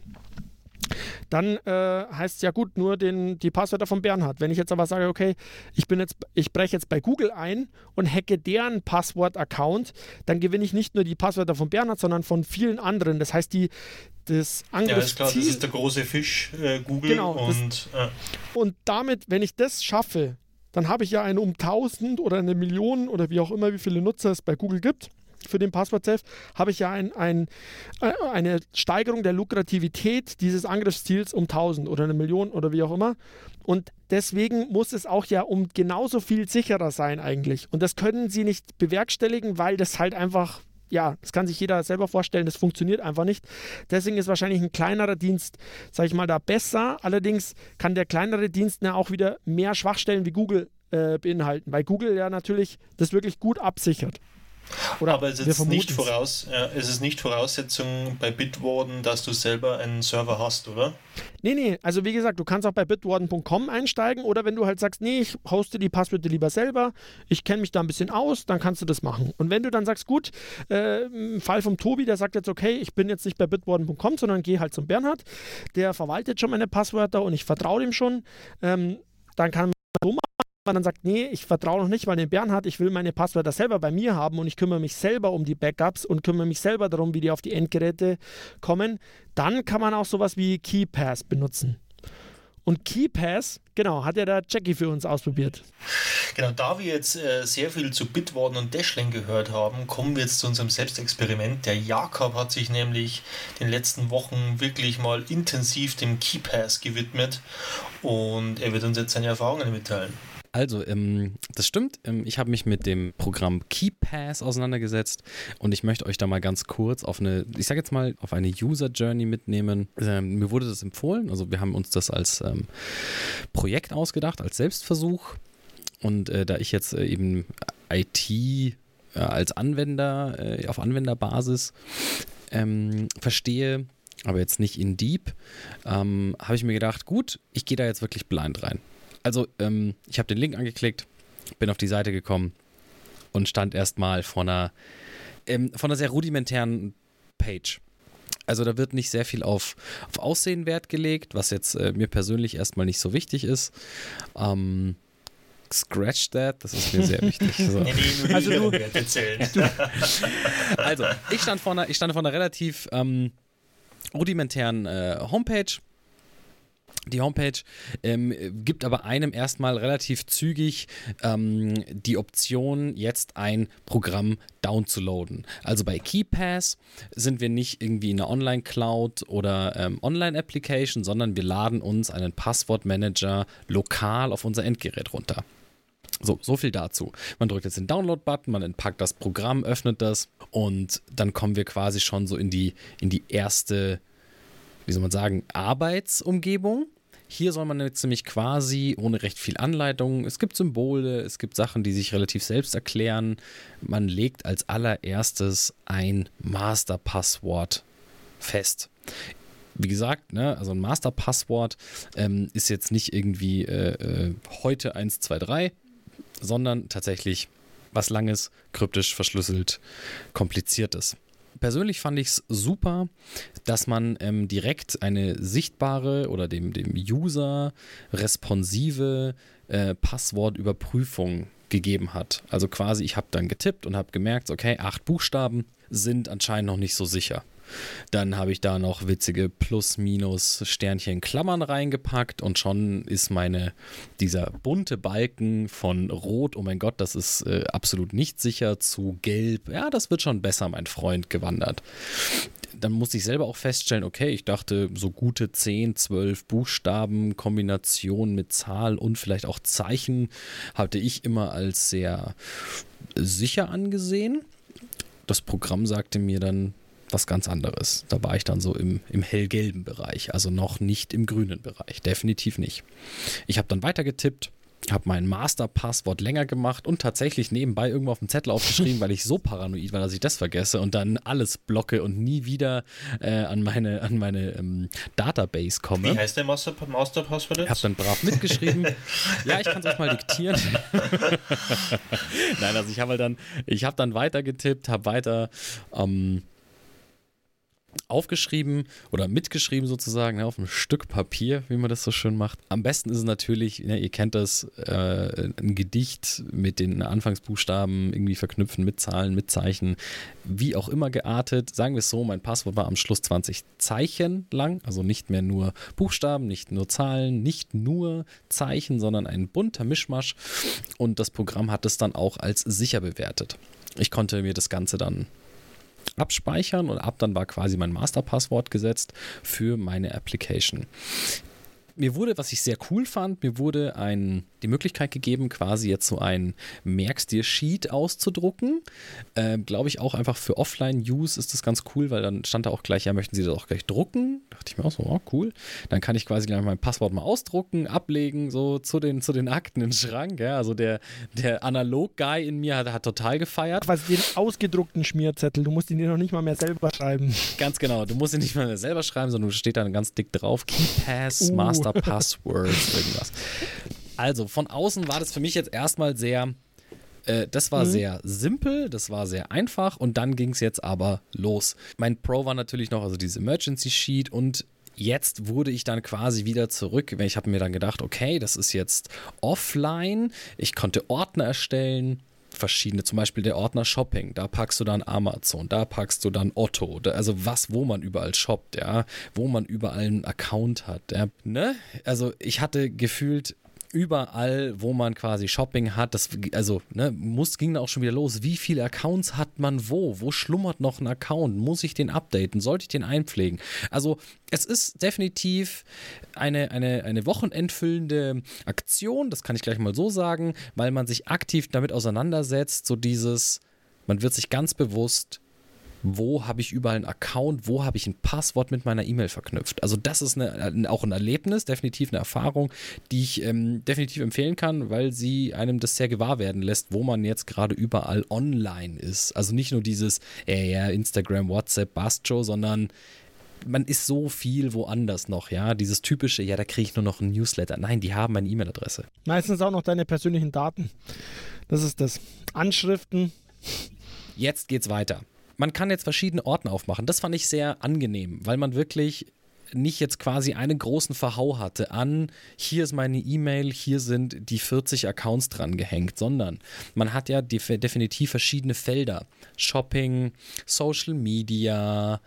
Dann äh, heißt es ja gut, nur den, die Passwörter von Bernhard. Wenn ich jetzt aber sage, okay, ich bin jetzt, ich breche jetzt bei Google ein und hacke deren Passwort-Account, dann gewinne ich nicht nur die Passwörter von Bernhard, sondern von vielen anderen. Das heißt, die, das Angriffsziel... Ja, ist klar, das ist der große Fisch, äh, Google. Genau, und, das, äh. und damit, wenn ich das schaffe, dann habe ich ja eine um 1000 oder eine Million oder wie auch immer, wie viele Nutzer es bei Google gibt für den Passwort-Safe, habe ich ja ein, ein, äh, eine Steigerung der Lukrativität dieses Angriffsziels um 1000 oder eine Million oder wie auch immer. Und deswegen muss es auch ja um genauso viel sicherer sein eigentlich. Und das können sie nicht bewerkstelligen, weil das halt einfach ja, das kann sich jeder selber vorstellen, das funktioniert einfach nicht. Deswegen ist wahrscheinlich ein kleinerer Dienst, sage ich mal, da besser. Allerdings kann der kleinere Dienst ja auch wieder mehr Schwachstellen wie Google äh, beinhalten, weil Google ja natürlich das wirklich gut absichert. Oder Aber es ist, nicht voraus, äh, es ist nicht Voraussetzung bei Bitwarden, dass du selber einen Server hast, oder? Nee, nee, also wie gesagt, du kannst auch bei bitwarden.com einsteigen oder wenn du halt sagst, nee, ich hoste die Passwörter lieber selber, ich kenne mich da ein bisschen aus, dann kannst du das machen. Und wenn du dann sagst, gut, äh, im Fall vom Tobi, der sagt jetzt, okay, ich bin jetzt nicht bei bitwarden.com, sondern gehe halt zum Bernhard, der verwaltet schon meine Passwörter und ich vertraue dem schon, ähm, dann kann man so machen, man dann sagt, nee, ich vertraue noch nicht mal den Bernhard, ich will meine Passwörter selber bei mir haben und ich kümmere mich selber um die Backups und kümmere mich selber darum, wie die auf die Endgeräte kommen, dann kann man auch sowas wie KeyPass benutzen. Und KeyPass, genau, hat ja der Jackie für uns ausprobiert. Genau, da wir jetzt äh, sehr viel zu Bitwarden und Dashlane gehört haben, kommen wir jetzt zu unserem Selbstexperiment. Der Jakob hat sich nämlich in den letzten Wochen wirklich mal intensiv dem KeyPass gewidmet und er wird uns jetzt seine Erfahrungen mitteilen. Also, ähm, das stimmt. Ähm, ich habe mich mit dem Programm KeyPass auseinandergesetzt und ich möchte euch da mal ganz kurz auf eine, ich sage jetzt mal, auf eine User Journey mitnehmen. Ähm, mir wurde das empfohlen. Also, wir haben uns das als ähm, Projekt ausgedacht, als Selbstversuch. Und äh, da ich jetzt äh, eben IT äh, als Anwender äh, auf Anwenderbasis ähm, verstehe, aber jetzt nicht in Deep, ähm, habe ich mir gedacht, gut, ich gehe da jetzt wirklich blind rein. Also, ähm, ich habe den Link angeklickt, bin auf die Seite gekommen und stand erstmal vor einer, ähm, von einer sehr rudimentären Page. Also da wird nicht sehr viel auf, auf Aussehen Wert gelegt, was jetzt äh, mir persönlich erstmal nicht so wichtig ist. Ähm, Scratch that, das ist mir sehr wichtig. So. nee, nee, also, du, <laughs> du, also, ich stand vor einer, ich stand vor einer relativ ähm, rudimentären äh, Homepage die Homepage ähm, gibt aber einem erstmal relativ zügig ähm, die Option, jetzt ein Programm downzuladen. Also bei KeyPass sind wir nicht irgendwie in einer Online-Cloud oder ähm, Online-Application, sondern wir laden uns einen Passwortmanager lokal auf unser Endgerät runter. So, so viel dazu. Man drückt jetzt den Download-Button, man entpackt das Programm, öffnet das und dann kommen wir quasi schon so in die, in die erste, wie soll man sagen, Arbeitsumgebung. Hier soll man jetzt nämlich quasi ohne recht viel Anleitung, es gibt Symbole, es gibt Sachen, die sich relativ selbst erklären. Man legt als allererstes ein Masterpasswort fest. Wie gesagt, ne, also ein Masterpasswort ähm, ist jetzt nicht irgendwie äh, äh, heute 1, 2, 3, sondern tatsächlich was Langes, kryptisch verschlüsselt, kompliziertes persönlich fand ich es super, dass man ähm, direkt eine sichtbare oder dem, dem User responsive äh, Passwortüberprüfung gegeben hat. Also quasi, ich habe dann getippt und habe gemerkt, okay, acht Buchstaben sind anscheinend noch nicht so sicher. Dann habe ich da noch witzige Plus, Minus, Sternchen, Klammern reingepackt und schon ist meine, dieser bunte Balken von Rot, oh mein Gott, das ist äh, absolut nicht sicher, zu Gelb, ja, das wird schon besser, mein Freund, gewandert dann musste ich selber auch feststellen, okay, ich dachte, so gute 10, 12 Buchstaben, Kombination mit Zahl und vielleicht auch Zeichen hatte ich immer als sehr sicher angesehen. Das Programm sagte mir dann, was ganz anderes. Da war ich dann so im, im hellgelben Bereich, also noch nicht im grünen Bereich, definitiv nicht. Ich habe dann weiter getippt, habe mein Master-Passwort länger gemacht und tatsächlich nebenbei irgendwo auf dem Zettel aufgeschrieben, weil ich so paranoid war, dass ich das vergesse und dann alles blocke und nie wieder äh, an meine, an meine ähm, Database komme. Wie heißt der Master-Passwort Ich habe dann brav mitgeschrieben. ja, ich kann es euch mal diktieren. <laughs> Nein, also ich habe halt dann, ich habe dann weiter getippt, habe weiter ähm, aufgeschrieben oder mitgeschrieben sozusagen ne, auf einem Stück Papier, wie man das so schön macht. Am besten ist es natürlich, ne, ihr kennt das, äh, ein Gedicht mit den Anfangsbuchstaben irgendwie verknüpfen mit Zahlen, mit Zeichen, wie auch immer geartet. Sagen wir es so, mein Passwort war am Schluss 20 Zeichen lang, also nicht mehr nur Buchstaben, nicht nur Zahlen, nicht nur Zeichen, sondern ein bunter Mischmasch und das Programm hat es dann auch als sicher bewertet. Ich konnte mir das Ganze dann abspeichern und ab dann war quasi mein Masterpasswort gesetzt für meine Application. Mir wurde, was ich sehr cool fand, mir wurde ein, die Möglichkeit gegeben, quasi jetzt so ein Merkst dir Sheet auszudrucken. Ähm, Glaube ich auch einfach für Offline-Use ist das ganz cool, weil dann stand da auch gleich, ja, möchten Sie das auch gleich drucken? Da dachte ich mir auch so, oh, cool. Dann kann ich quasi gleich mein Passwort mal ausdrucken, ablegen, so zu den, zu den Akten im Schrank. Ja, also der, der Analog-Guy in mir hat, hat total gefeiert. Quasi den ausgedruckten Schmierzettel, du musst ihn dir noch nicht mal mehr selber schreiben. Ganz genau, du musst ihn nicht mal mehr selber schreiben, sondern du steht dann ganz dick drauf, KeyPass, uh. Master Passwords, irgendwas. Also, von außen war das für mich jetzt erstmal sehr äh, das war mhm. sehr simpel, das war sehr einfach und dann ging es jetzt aber los. Mein Pro war natürlich noch, also diese Emergency Sheet und jetzt wurde ich dann quasi wieder zurück. Ich habe mir dann gedacht, okay, das ist jetzt offline. Ich konnte Ordner erstellen, verschiedene, zum Beispiel der Ordner Shopping, da packst du dann Amazon, da packst du dann Otto, da, also was, wo man überall shoppt, ja, wo man überall einen Account hat, ja, ne? Also ich hatte gefühlt überall, wo man quasi Shopping hat, das, also, ne, muss, ging da auch schon wieder los. Wie viele Accounts hat man wo? Wo schlummert noch ein Account? Muss ich den updaten? Sollte ich den einpflegen? Also, es ist definitiv eine, eine, eine wochenendfüllende Aktion, das kann ich gleich mal so sagen, weil man sich aktiv damit auseinandersetzt, so dieses, man wird sich ganz bewusst wo habe ich überall einen Account, wo habe ich ein Passwort mit meiner E-Mail verknüpft. Also das ist eine, auch ein Erlebnis, definitiv eine Erfahrung, die ich ähm, definitiv empfehlen kann, weil sie einem das sehr gewahr werden lässt, wo man jetzt gerade überall online ist. Also nicht nur dieses, äh, ja, Instagram, WhatsApp, Bastjo, sondern man ist so viel woanders noch, ja. Dieses typische, ja, da kriege ich nur noch ein Newsletter. Nein, die haben meine E-Mail-Adresse. Meistens auch noch deine persönlichen Daten. Das ist das. Anschriften. Jetzt geht's weiter man kann jetzt verschiedene Ordner aufmachen. Das fand ich sehr angenehm, weil man wirklich nicht jetzt quasi einen großen Verhau hatte an, hier ist meine E-Mail, hier sind die 40 Accounts dran gehängt, sondern man hat ja definitiv verschiedene Felder. Shopping, Social Media,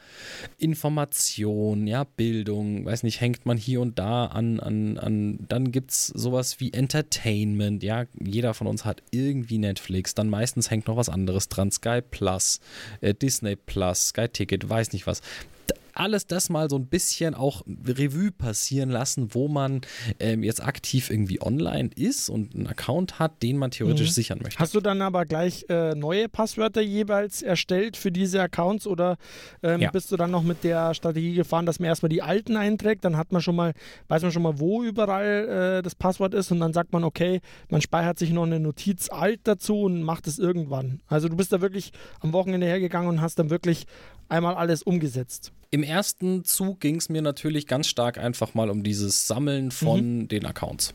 Information, ja, Bildung, weiß nicht, hängt man hier und da an, an, an dann gibt es sowas wie Entertainment, ja, jeder von uns hat irgendwie Netflix, dann meistens hängt noch was anderes dran, Sky Plus, äh, Disney Plus, Sky Ticket, weiß nicht was alles das mal so ein bisschen auch Revue passieren lassen, wo man ähm, jetzt aktiv irgendwie online ist und einen Account hat, den man theoretisch mhm. sichern möchte. Hast du dann aber gleich äh, neue Passwörter jeweils erstellt für diese Accounts oder ähm, ja. bist du dann noch mit der Strategie gefahren, dass man erstmal die alten einträgt, dann hat man schon mal, weiß man schon mal, wo überall äh, das Passwort ist und dann sagt man, okay, man speichert sich noch eine Notiz alt dazu und macht es irgendwann. Also du bist da wirklich am Wochenende hergegangen und hast dann wirklich einmal alles umgesetzt. Im ersten Zug ging es mir natürlich ganz stark einfach mal um dieses Sammeln von mhm. den Accounts.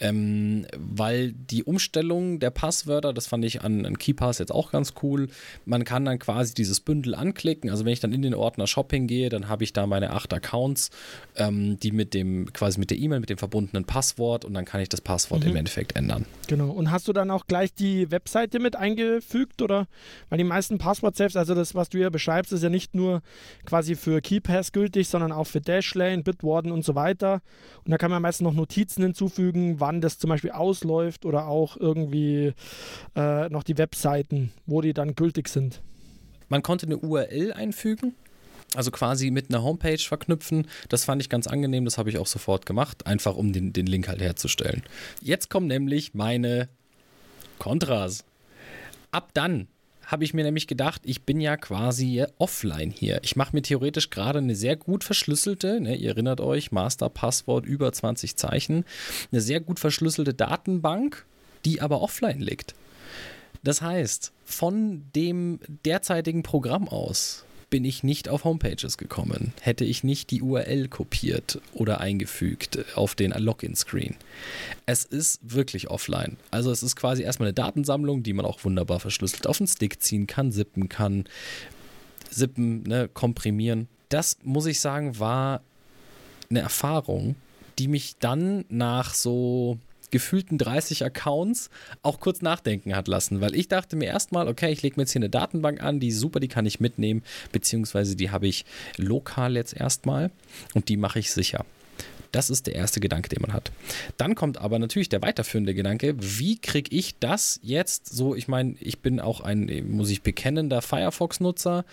Ähm, weil die Umstellung der Passwörter, das fand ich an, an KeyPass jetzt auch ganz cool. Man kann dann quasi dieses Bündel anklicken. Also wenn ich dann in den Ordner Shopping gehe, dann habe ich da meine acht Accounts, ähm, die mit dem, quasi mit der E-Mail, mit dem verbundenen Passwort und dann kann ich das Passwort mhm. im Endeffekt ändern. Genau. Und hast du dann auch gleich die Webseite mit eingefügt oder? Weil die meisten Passwort-Saves, also das, was du hier beschreibst, ist ja nicht nur quasi für KeyPass gültig, sondern auch für Dashlane, Bitwarden und so weiter. Und da kann man meistens noch Notizen hinzufügen, wann das zum Beispiel ausläuft oder auch irgendwie äh, noch die Webseiten, wo die dann gültig sind. Man konnte eine URL einfügen, also quasi mit einer Homepage verknüpfen. Das fand ich ganz angenehm, das habe ich auch sofort gemacht, einfach um den, den Link halt herzustellen. Jetzt kommen nämlich meine Kontras. Ab dann habe ich mir nämlich gedacht, ich bin ja quasi offline hier. Ich mache mir theoretisch gerade eine sehr gut verschlüsselte, ne, ihr erinnert euch, Master-Passwort über 20 Zeichen, eine sehr gut verschlüsselte Datenbank, die aber offline liegt. Das heißt, von dem derzeitigen Programm aus bin ich nicht auf Homepages gekommen, hätte ich nicht die URL kopiert oder eingefügt auf den Login-Screen. Es ist wirklich offline. Also es ist quasi erstmal eine Datensammlung, die man auch wunderbar verschlüsselt auf den Stick ziehen kann, sippen kann, sippen, ne, komprimieren. Das muss ich sagen, war eine Erfahrung, die mich dann nach so gefühlten 30 Accounts auch kurz nachdenken hat lassen, weil ich dachte mir erstmal, okay, ich lege mir jetzt hier eine Datenbank an, die ist super, die kann ich mitnehmen, beziehungsweise die habe ich lokal jetzt erstmal und die mache ich sicher. Das ist der erste Gedanke, den man hat. Dann kommt aber natürlich der weiterführende Gedanke, wie kriege ich das jetzt so, ich meine, ich bin auch ein, muss ich bekennender Firefox-Nutzer,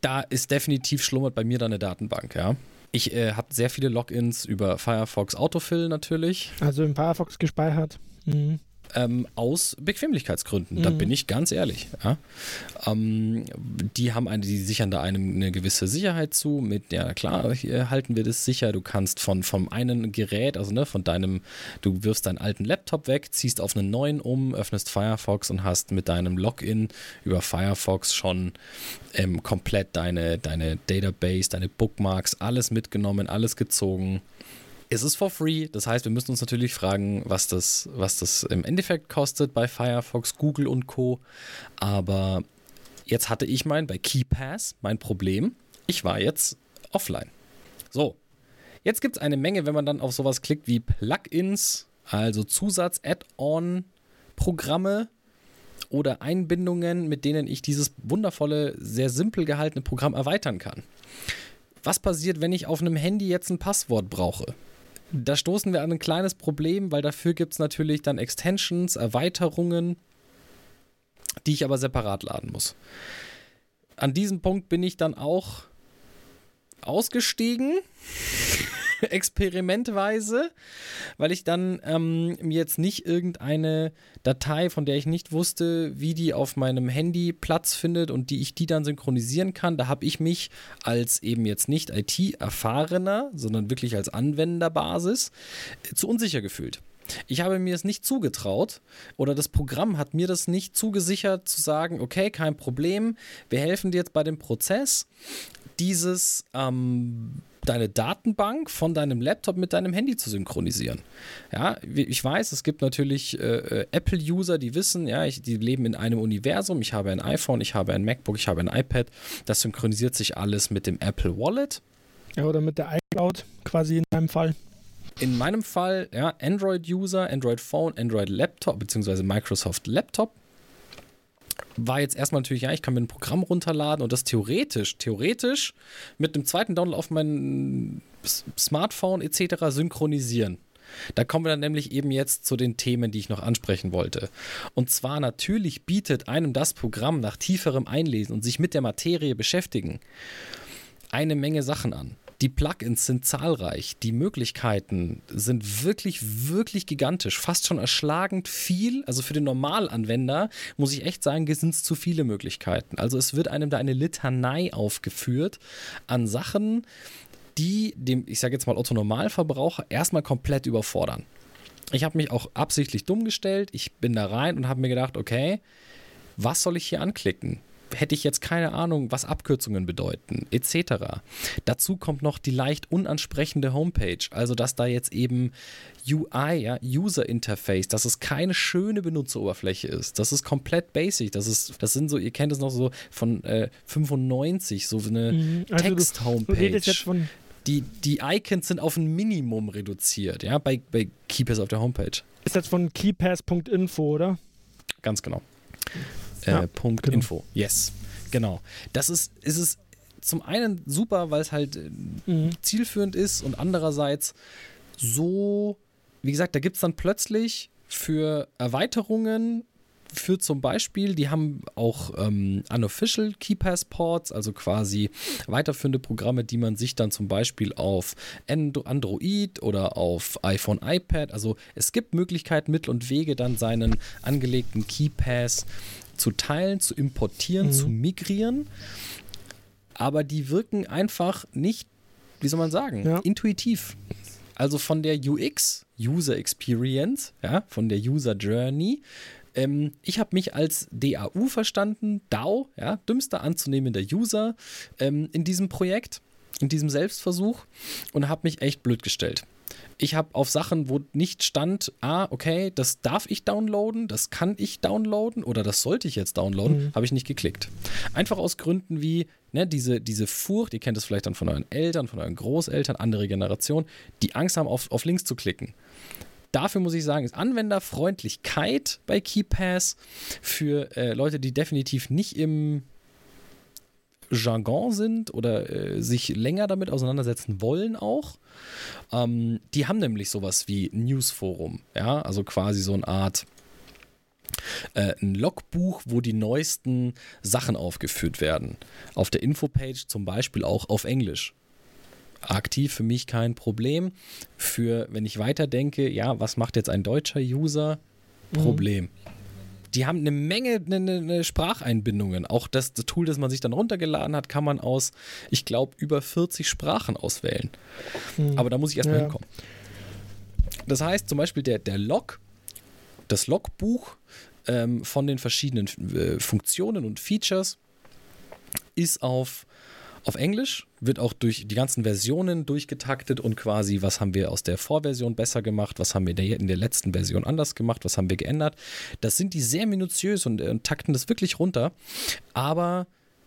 da ist definitiv schlummert bei mir da eine Datenbank, ja. Ich äh, habe sehr viele Logins über Firefox Autofill natürlich. Also im Firefox gespeichert. Mhm ähm, aus Bequemlichkeitsgründen. Mhm. Da bin ich ganz ehrlich. Ja? Ähm, die haben eine, die sichern da einem eine gewisse Sicherheit zu. Mit ja klar, hier halten wir das sicher. Du kannst von vom einen Gerät, also ne, von deinem, du wirfst deinen alten Laptop weg, ziehst auf einen neuen um, öffnest Firefox und hast mit deinem Login über Firefox schon ähm, komplett deine deine Database, deine Bookmarks, alles mitgenommen, alles gezogen es ist for free. Das heißt, wir müssen uns natürlich fragen, was das, was das im Endeffekt kostet bei Firefox, Google und Co. Aber jetzt hatte ich mein, bei KeyPass, mein Problem. Ich war jetzt offline. So. Jetzt gibt es eine Menge, wenn man dann auf sowas klickt wie Plugins, also Zusatz-Add-on-Programme oder Einbindungen, mit denen ich dieses wundervolle, sehr simpel gehaltene Programm erweitern kann. Was passiert, wenn ich auf einem Handy jetzt ein Passwort brauche? Da stoßen wir an ein kleines Problem, weil dafür gibt es natürlich dann Extensions, Erweiterungen, die ich aber separat laden muss. An diesem Punkt bin ich dann auch ausgestiegen <laughs> experimentweise, weil ich dann ähm, mir jetzt nicht irgendeine Datei, von der ich nicht wusste, wie die auf meinem Handy Platz findet und die ich die dann synchronisieren kann. Da habe ich mich als eben jetzt nicht IT-Erfahrener, sondern wirklich als Anwenderbasis äh, zu unsicher gefühlt. Ich habe mir es nicht zugetraut oder das Programm hat mir das nicht zugesichert zu sagen, okay, kein Problem, wir helfen dir jetzt bei dem Prozess, dieses ähm, deine Datenbank von deinem Laptop mit deinem Handy zu synchronisieren. Ja, ich weiß, es gibt natürlich äh, Apple-User, die wissen, ja, ich, die leben in einem Universum. Ich habe ein iPhone, ich habe ein MacBook, ich habe ein iPad. Das synchronisiert sich alles mit dem Apple Wallet. Ja, oder mit der iCloud quasi in meinem Fall. In meinem Fall, ja, Android-User, Android Phone, Android Laptop, beziehungsweise Microsoft Laptop war jetzt erstmal natürlich, ja, ich kann mir ein Programm runterladen und das theoretisch, theoretisch mit einem zweiten Download auf mein Smartphone etc. synchronisieren. Da kommen wir dann nämlich eben jetzt zu den Themen, die ich noch ansprechen wollte. Und zwar natürlich bietet einem das Programm nach tieferem Einlesen und sich mit der Materie beschäftigen eine Menge Sachen an. Die Plugins sind zahlreich, die Möglichkeiten sind wirklich, wirklich gigantisch, fast schon erschlagend viel. Also für den Normalanwender muss ich echt sagen, sind es zu viele Möglichkeiten. Also es wird einem da eine Litanei aufgeführt an Sachen, die dem, ich sage jetzt mal, Otto Normalverbraucher erstmal komplett überfordern. Ich habe mich auch absichtlich dumm gestellt. Ich bin da rein und habe mir gedacht, okay, was soll ich hier anklicken? Hätte ich jetzt keine Ahnung, was Abkürzungen bedeuten, etc. Dazu kommt noch die leicht unansprechende Homepage, also dass da jetzt eben UI, ja, User Interface, dass es keine schöne Benutzeroberfläche ist. Das ist komplett basic. Das ist, das sind so, ihr kennt es noch so von äh, 95, so eine mhm. also Text-Homepage. Die, die Icons sind auf ein Minimum reduziert, ja, bei, bei Keepers auf der Homepage. Ist das von keypass.info, oder? Ganz genau ja, äh, Punkt genau. Info. Yes, genau. Das ist, ist es zum einen super, weil es halt äh, mhm. zielführend ist und andererseits so, wie gesagt, da gibt es dann plötzlich für Erweiterungen für zum Beispiel, die haben auch ähm, unofficial Key Passports, also quasi weiterführende Programme, die man sich dann zum Beispiel auf Android oder auf iPhone, iPad, also es gibt Möglichkeiten, Mittel und Wege, dann seinen angelegten Key Pass zu teilen, zu importieren, mhm. zu migrieren. Aber die wirken einfach nicht, wie soll man sagen, ja. intuitiv. Also von der UX, User Experience, ja, von der User Journey. Ähm, ich habe mich als DAU verstanden, DAO, ja, dümmster anzunehmender User ähm, in diesem Projekt, in diesem Selbstversuch und habe mich echt blöd gestellt ich habe auf Sachen, wo nicht stand, ah, okay, das darf ich downloaden, das kann ich downloaden oder das sollte ich jetzt downloaden, mhm. habe ich nicht geklickt. Einfach aus Gründen wie, ne, diese, diese Furcht, ihr kennt es vielleicht dann von euren Eltern, von euren Großeltern, andere Generation, die Angst haben, auf, auf Links zu klicken. Dafür muss ich sagen, ist Anwenderfreundlichkeit bei KeyPass für äh, Leute, die definitiv nicht im Jargon sind oder äh, sich länger damit auseinandersetzen wollen auch. Ähm, die haben nämlich sowas wie Newsforum, ja, also quasi so eine Art äh, ein Logbuch, wo die neuesten Sachen aufgeführt werden. Auf der Infopage zum Beispiel auch auf Englisch. aktiv für mich kein Problem. Für, wenn ich weiterdenke, ja, was macht jetzt ein deutscher User? Mhm. Problem. Mhm. Die haben eine Menge eine, eine Spracheinbindungen. Auch das, das, Tool, das man sich dann runtergeladen hat, kann man aus, ich glaube, über 40 Sprachen auswählen. Mhm. Aber da muss ich erstmal ja. hinkommen. Das heißt zum Beispiel der, der Log, das Logbuch ähm, von den verschiedenen äh, Funktionen und Features ist auf auf Englisch, wird auch durch die ganzen Versionen durchgetaktet und quasi, was haben wir aus der Vorversion besser gemacht, was haben wir in der, in der letzten Version anders gemacht, was haben wir geändert. Das sind die sehr minutiös und, und takten das wirklich runter. Aber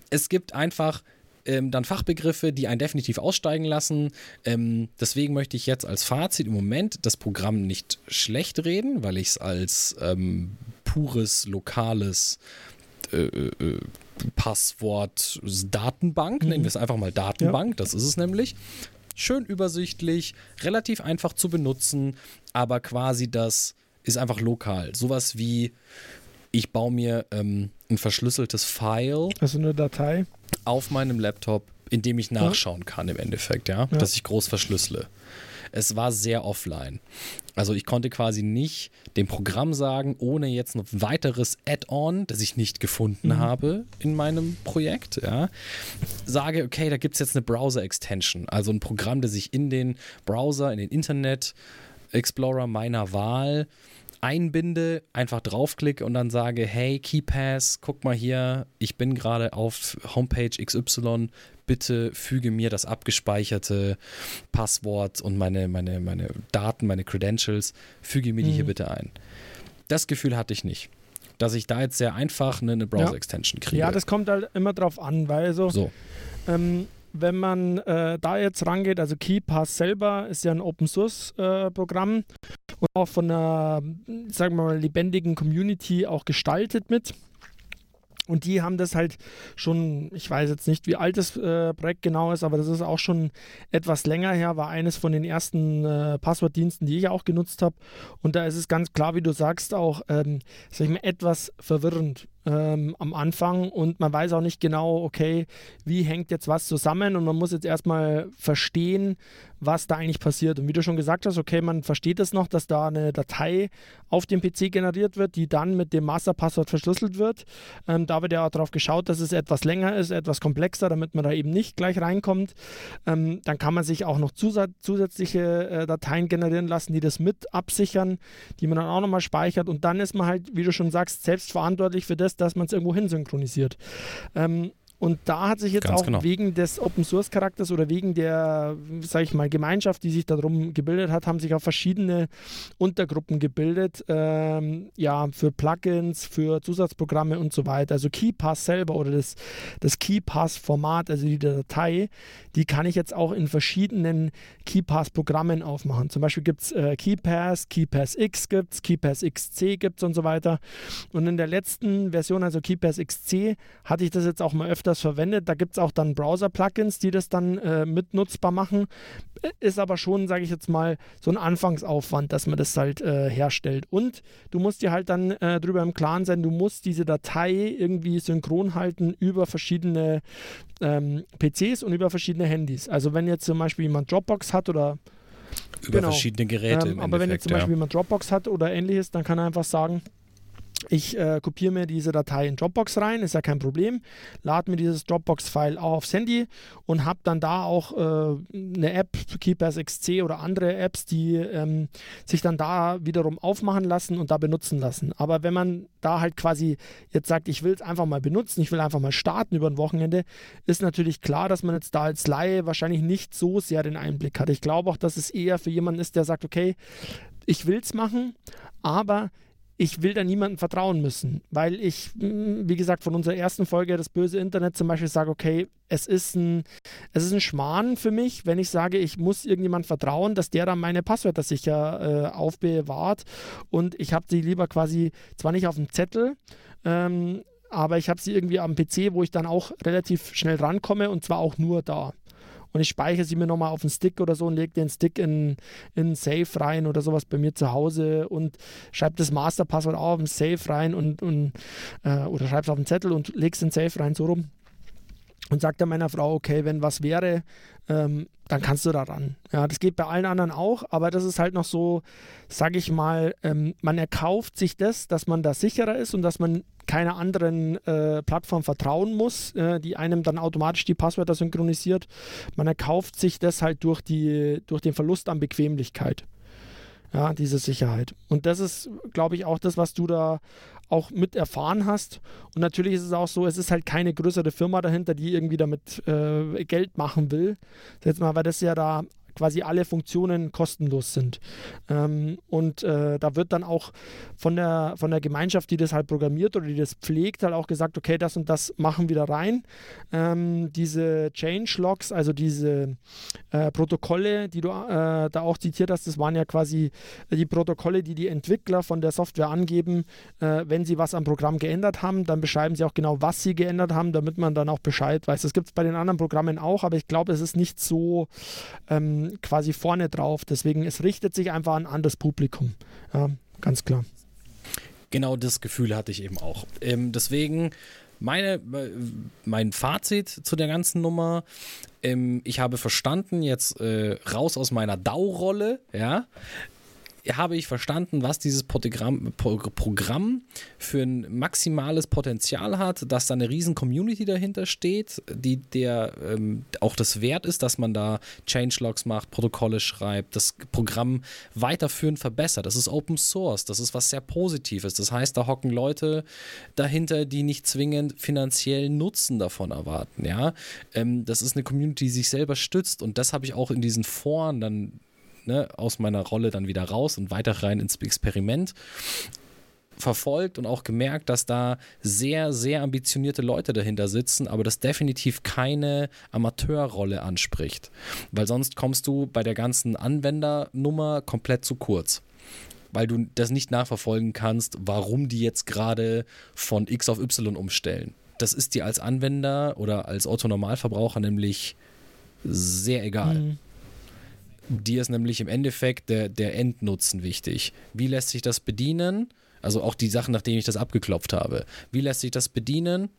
es gibt einfach ähm, dann Fachbegriffe, die einen definitiv aussteigen lassen. Ähm, deswegen möchte ich jetzt als Fazit im Moment das Programm nicht schlecht reden, weil ich es als ähm, pures, lokales äh, äh, äh Passwort Datenbank, mhm. nennen wir es einfach mal Datenbank, ja. das ist es nämlich. Schön übersichtlich, relativ einfach zu benutzen, aber quasi das ist einfach lokal. Sowas wie, ich baue mir ähm, ein verschlüsseltes File. Also eine Datei. Auf meinem Laptop, in dem ich nachschauen kann im Endeffekt, ja, ja. dass ich groß verschlüssele es war sehr offline. Also ich konnte quasi nicht dem Programm sagen, ohne jetzt ein weiteres Add-on, das ich nicht gefunden mhm. habe in meinem Projekt, ja, sage, okay, da gibt es jetzt eine Browser-Extension, also ein Programm, das ich in den Browser, in den Internet Explorer meiner Wahl einbinde, einfach draufklicke und dann sage, hey, KeyPass, guck mal hier, ich bin gerade auf Homepage XY, bitte füge mir das abgespeicherte Passwort und meine, meine, meine Daten, meine Credentials, füge mir die mhm. hier bitte ein. Das Gefühl hatte ich nicht. Dass ich da jetzt sehr einfach eine, eine Browser-Extension kriege. Ja, das kommt halt immer drauf an, weil so, so. Ähm, wenn man äh, da jetzt rangeht, also KeyPass selber ist ja ein Open Source äh, und auch von einer, sagen wir mal, lebendigen Community auch gestaltet mit. Und die haben das halt schon, ich weiß jetzt nicht, wie alt das äh, Projekt genau ist, aber das ist auch schon etwas länger her, war eines von den ersten äh, Passwortdiensten, die ich auch genutzt habe. Und da ist es ganz klar, wie du sagst, auch, ähm, sag ich mal, etwas verwirrend, ähm, am Anfang und man weiß auch nicht genau, okay, wie hängt jetzt was zusammen und man muss jetzt erstmal verstehen, was da eigentlich passiert. Und wie du schon gesagt hast, okay, man versteht es noch, dass da eine Datei auf dem PC generiert wird, die dann mit dem Masterpasswort verschlüsselt wird. Ähm, da wird ja auch darauf geschaut, dass es etwas länger ist, etwas komplexer, damit man da eben nicht gleich reinkommt. Ähm, dann kann man sich auch noch zusätzliche äh, Dateien generieren lassen, die das mit absichern, die man dann auch nochmal speichert. Und dann ist man halt, wie du schon sagst, selbst verantwortlich für das, dass man es irgendwo hin synchronisiert. Ähm, und da hat sich jetzt Ganz auch genau. wegen des Open Source Charakters oder wegen der, sage ich mal, Gemeinschaft, die sich darum gebildet hat, haben sich auch verschiedene Untergruppen gebildet, ähm, ja, für Plugins, für Zusatzprogramme und so weiter. Also KeyPass selber oder das, das KeyPass-Format, also die Datei, die kann ich jetzt auch in verschiedenen KeyPass-Programmen aufmachen. Zum Beispiel gibt es äh, KeyPass, KeyPass X gibt es, KeyPass XC gibt es und so weiter. Und in der letzten Version, also KeyPass XC, hatte ich das jetzt auch mal öfter das verwendet. Da gibt es auch dann Browser-Plugins, die das dann äh, mitnutzbar machen. Ist aber schon, sage ich jetzt mal, so ein Anfangsaufwand, dass man das halt äh, herstellt. Und du musst dir halt dann äh, darüber im Klaren sein, du musst diese Datei irgendwie synchron halten über verschiedene ähm, PCs und über verschiedene Handys. Also wenn jetzt zum Beispiel jemand Dropbox hat oder über genau, verschiedene Geräte. Ähm, aber wenn jetzt zum Beispiel jemand Dropbox hat oder ähnliches, dann kann er einfach sagen, ich äh, kopiere mir diese Datei in Dropbox rein, ist ja kein Problem. Lade mir dieses Dropbox-File aufs Handy und habe dann da auch äh, eine App, Keepers XC oder andere Apps, die ähm, sich dann da wiederum aufmachen lassen und da benutzen lassen. Aber wenn man da halt quasi jetzt sagt, ich will es einfach mal benutzen, ich will einfach mal starten über ein Wochenende, ist natürlich klar, dass man jetzt da als Laie wahrscheinlich nicht so sehr den Einblick hat. Ich glaube auch, dass es eher für jemanden ist, der sagt, okay, ich will es machen, aber ich will da niemandem vertrauen müssen, weil ich, mm, wie gesagt, von unserer ersten Folge das böse Internet zum Beispiel sage, okay, es ist ein, es ist ein Schmarrn für mich, wenn ich sage, ich muss irgendjemand vertrauen, dass der dann meine Passwörter sicher äh, aufbewahrt. Und ich habe sie lieber quasi zwar nicht auf dem Zettel, ähm, aber ich habe sie irgendwie am PC, wo ich dann auch relativ schnell rankomme und zwar auch nur da und ich speichere sie mir nochmal auf den Stick oder so und lege den Stick in, in Safe rein oder sowas bei mir zu Hause und schreibe das Masterpasswort auch auf den Safe rein und, und äh, oder schreibe es auf den Zettel und lege es in Safe rein, so rum. und sage dann meiner Frau, okay, wenn was wäre, ähm, dann kannst du da ran. Ja, das geht bei allen anderen auch, aber das ist halt noch so, sage ich mal, ähm, man erkauft sich das, dass man da sicherer ist und dass man keiner anderen äh, Plattform vertrauen muss, äh, die einem dann automatisch die Passwörter synchronisiert. Man erkauft sich das halt durch, die, durch den Verlust an Bequemlichkeit. Ja, diese Sicherheit. Und das ist, glaube ich, auch das, was du da auch mit erfahren hast. Und natürlich ist es auch so, es ist halt keine größere Firma dahinter, die irgendwie damit äh, Geld machen will. Jetzt mal, weil das ja da quasi alle Funktionen kostenlos sind. Ähm, und äh, da wird dann auch von der, von der Gemeinschaft, die das halt programmiert oder die das pflegt, halt auch gesagt, okay, das und das machen wir da rein. Ähm, diese Change-Logs, also diese äh, Protokolle, die du äh, da auch zitiert hast, das waren ja quasi die Protokolle, die die Entwickler von der Software angeben, äh, wenn sie was am Programm geändert haben, dann beschreiben sie auch genau, was sie geändert haben, damit man dann auch Bescheid weiß. Das gibt es bei den anderen Programmen auch, aber ich glaube, es ist nicht so ähm, quasi vorne drauf. Deswegen, es richtet sich einfach an ein anderes Publikum. Ja, ganz klar. Genau das Gefühl hatte ich eben auch. Ähm, deswegen meine, mein Fazit zu der ganzen Nummer. Ähm, ich habe verstanden, jetzt äh, raus aus meiner DAO-Rolle, ja habe ich verstanden, was dieses Programm, Programm für ein maximales Potenzial hat, dass da eine riesen Community dahinter steht, die der ähm, auch das wert ist, dass man da Changelogs macht, Protokolle schreibt, das Programm weiterführend verbessert. Das ist Open Source, das ist was sehr Positives. Das heißt, da hocken Leute dahinter, die nicht zwingend finanziellen Nutzen davon erwarten. Ja, ähm, das ist eine Community, die sich selber stützt und das habe ich auch in diesen Foren dann ne, aus meiner Rolle dann wieder raus und weiter rein ins Experiment verfolgt und auch gemerkt, dass da sehr, sehr ambitionierte Leute dahinter sitzen, aber das definitiv keine Amateurrolle anspricht. Weil sonst kommst du bei der ganzen Anwendernummer komplett zu kurz. Weil du das nicht nachverfolgen kannst, warum die jetzt gerade von X auf Y umstellen. Das ist dir als Anwender oder als Otto-Normalverbraucher nämlich sehr egal. Mhm. Dir ist nämlich im Endeffekt der, der Endnutzen wichtig. Wie lässt sich das bedienen? Also auch die Sachen, nachdem ich das abgeklopft habe. Wie lässt sich das bedienen?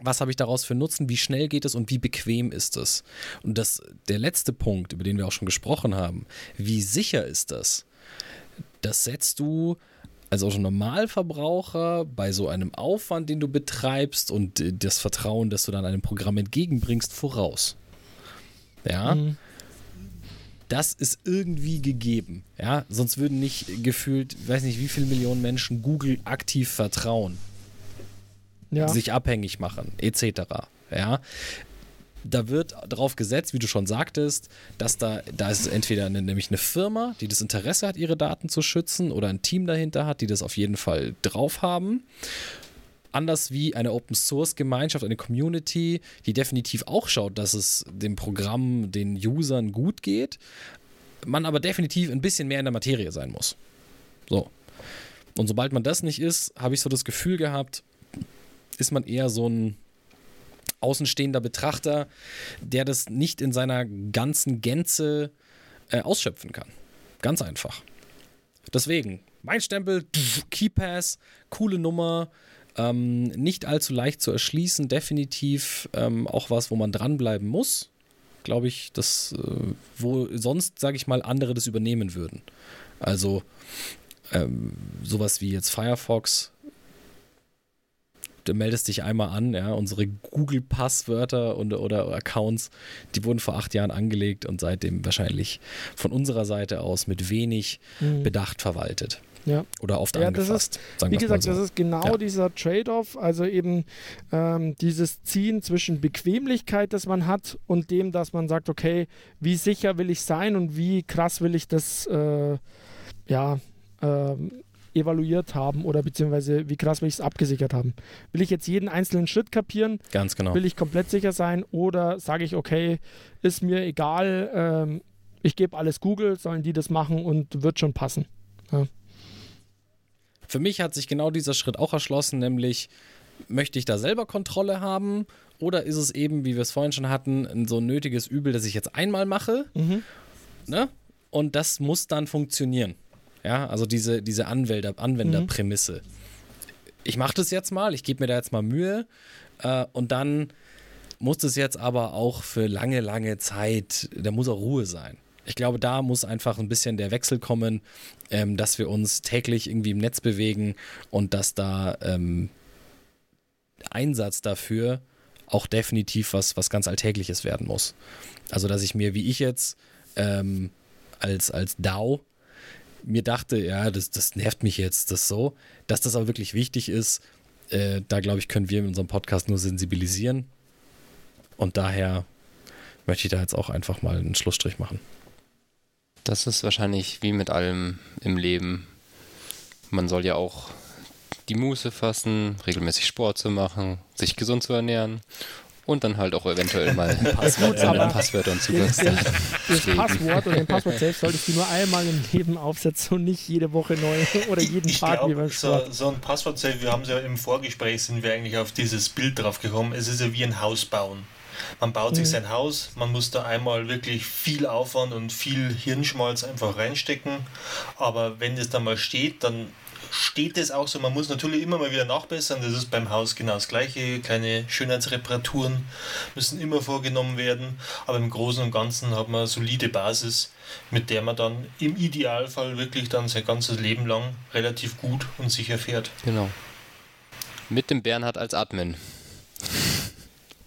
Was habe ich daraus für Nutzen? Wie schnell geht es und wie bequem ist es? Und das, der letzte Punkt, über den wir auch schon gesprochen haben, wie sicher ist das? Das setzt du als auch Normalverbraucher bei so einem Aufwand, den du betreibst und das Vertrauen, das du dann einem Programm entgegenbringst, voraus. Ja. Mhm das ist irgendwie gegeben. Ja, sonst würden nicht gefühlt, weiß nicht, wie viele Millionen Menschen Google aktiv vertrauen, ja. sich abhängig machen, etc. Ja, da wird darauf gesetzt, wie du schon sagtest, dass da, da ist entweder eine, nämlich eine Firma, die das Interesse hat, ihre Daten zu schützen, oder ein Team dahinter hat, die das auf jeden Fall drauf haben anders wie eine Open Source Gemeinschaft, eine Community, die definitiv auch schaut, dass es dem Programm, den Usern gut geht, man aber definitiv ein bisschen mehr in der Materie sein muss. So. Und sobald man das nicht ist, habe ich so das Gefühl gehabt, ist man eher so ein außenstehender Betrachter, der das nicht in seiner ganzen Gänze äh, ausschöpfen kann. Ganz einfach. Deswegen, mein Stempel, Keypass, coole Nummer, ähm, nicht allzu leicht zu erschließen, definitiv ähm, auch was, wo man dranbleiben muss. Glaube ich, das, äh, wo sonst, sage ich mal, andere das übernehmen würden. Also ähm, sowas wie jetzt Firefox, du meldest dich einmal an, ja, unsere Google-Passwörter und, oder Accounts, die wurden vor acht Jahren angelegt und seitdem wahrscheinlich von unserer Seite aus mit wenig mhm. Bedacht verwaltet. Ja. Oder oft ja, angefasst. Ist, wie gesagt, so. das ist genau ja. dieser Trade-off, also eben ähm, dieses Ziehen zwischen Bequemlichkeit, das man hat, und dem, dass man sagt, okay, wie sicher will ich sein und wie krass will ich das äh, ja, äh, evaluiert haben oder beziehungsweise wie krass will ich es abgesichert haben. Will ich jetzt jeden einzelnen Schritt kapieren? Ganz genau. Will ich komplett sicher sein oder sage ich, okay, ist mir egal, ähm, ich gebe alles Google, sollen die das machen und wird schon passen. Ja. Für mich hat sich genau dieser Schritt auch erschlossen, nämlich möchte ich da selber Kontrolle haben oder ist es eben, wie wir es vorhin schon hatten, so ein nötiges Übel, das ich jetzt einmal mache mhm. ne? und das muss dann funktionieren. Ja, also diese, diese Anwender, Anwenderprämisse. Mhm. Ich mache das jetzt mal, ich gebe mir da jetzt mal Mühe äh, und dann muss das jetzt aber auch für lange, lange Zeit, da muss auch Ruhe sein. Ich glaube, da muss einfach ein bisschen der Wechsel kommen, ähm, dass wir uns täglich irgendwie im Netz bewegen und dass da ähm, Einsatz dafür auch definitiv was, was ganz Alltägliches werden muss. Also, dass ich mir, wie ich jetzt, ähm, als, als DAO mir dachte, ja, das, das nervt mich jetzt, das so, dass das aber wirklich wichtig ist, äh, da glaube ich, können wir in unserem Podcast nur sensibilisieren. Und daher möchte ich da jetzt auch einfach mal einen Schlussstrich machen. Das ist wahrscheinlich wie mit allem im Leben. Man soll ja auch die Muße fassen, regelmäßig Sport zu machen, sich gesund zu ernähren und dann halt auch eventuell mal <laughs> Passwort, äh, Passwörter und Zugangsdaten. Das Passwort oder den Passwort selbst solltest du nur einmal im Leben aufsetzen und nicht jede Woche neu <laughs> oder jeden ich, Tag glaub. So, so ein Passwort, wir haben es ja im Vorgespräch, sind wir eigentlich auf dieses Bild drauf gekommen. Es ist ja wie ein Haus bauen. Man baut sich mhm. sein Haus, man muss da einmal wirklich viel Aufwand und viel Hirnschmalz einfach reinstecken. Aber wenn das dann mal steht, dann steht es auch so. Man muss natürlich immer mal wieder nachbessern. Das ist beim Haus genau das Gleiche. Kleine Schönheitsreparaturen müssen immer vorgenommen werden. Aber im Großen und Ganzen hat man eine solide Basis, mit der man dann im Idealfall wirklich dann sein ganzes Leben lang relativ gut und sicher fährt. Genau. Mit dem Bernhard als Admin.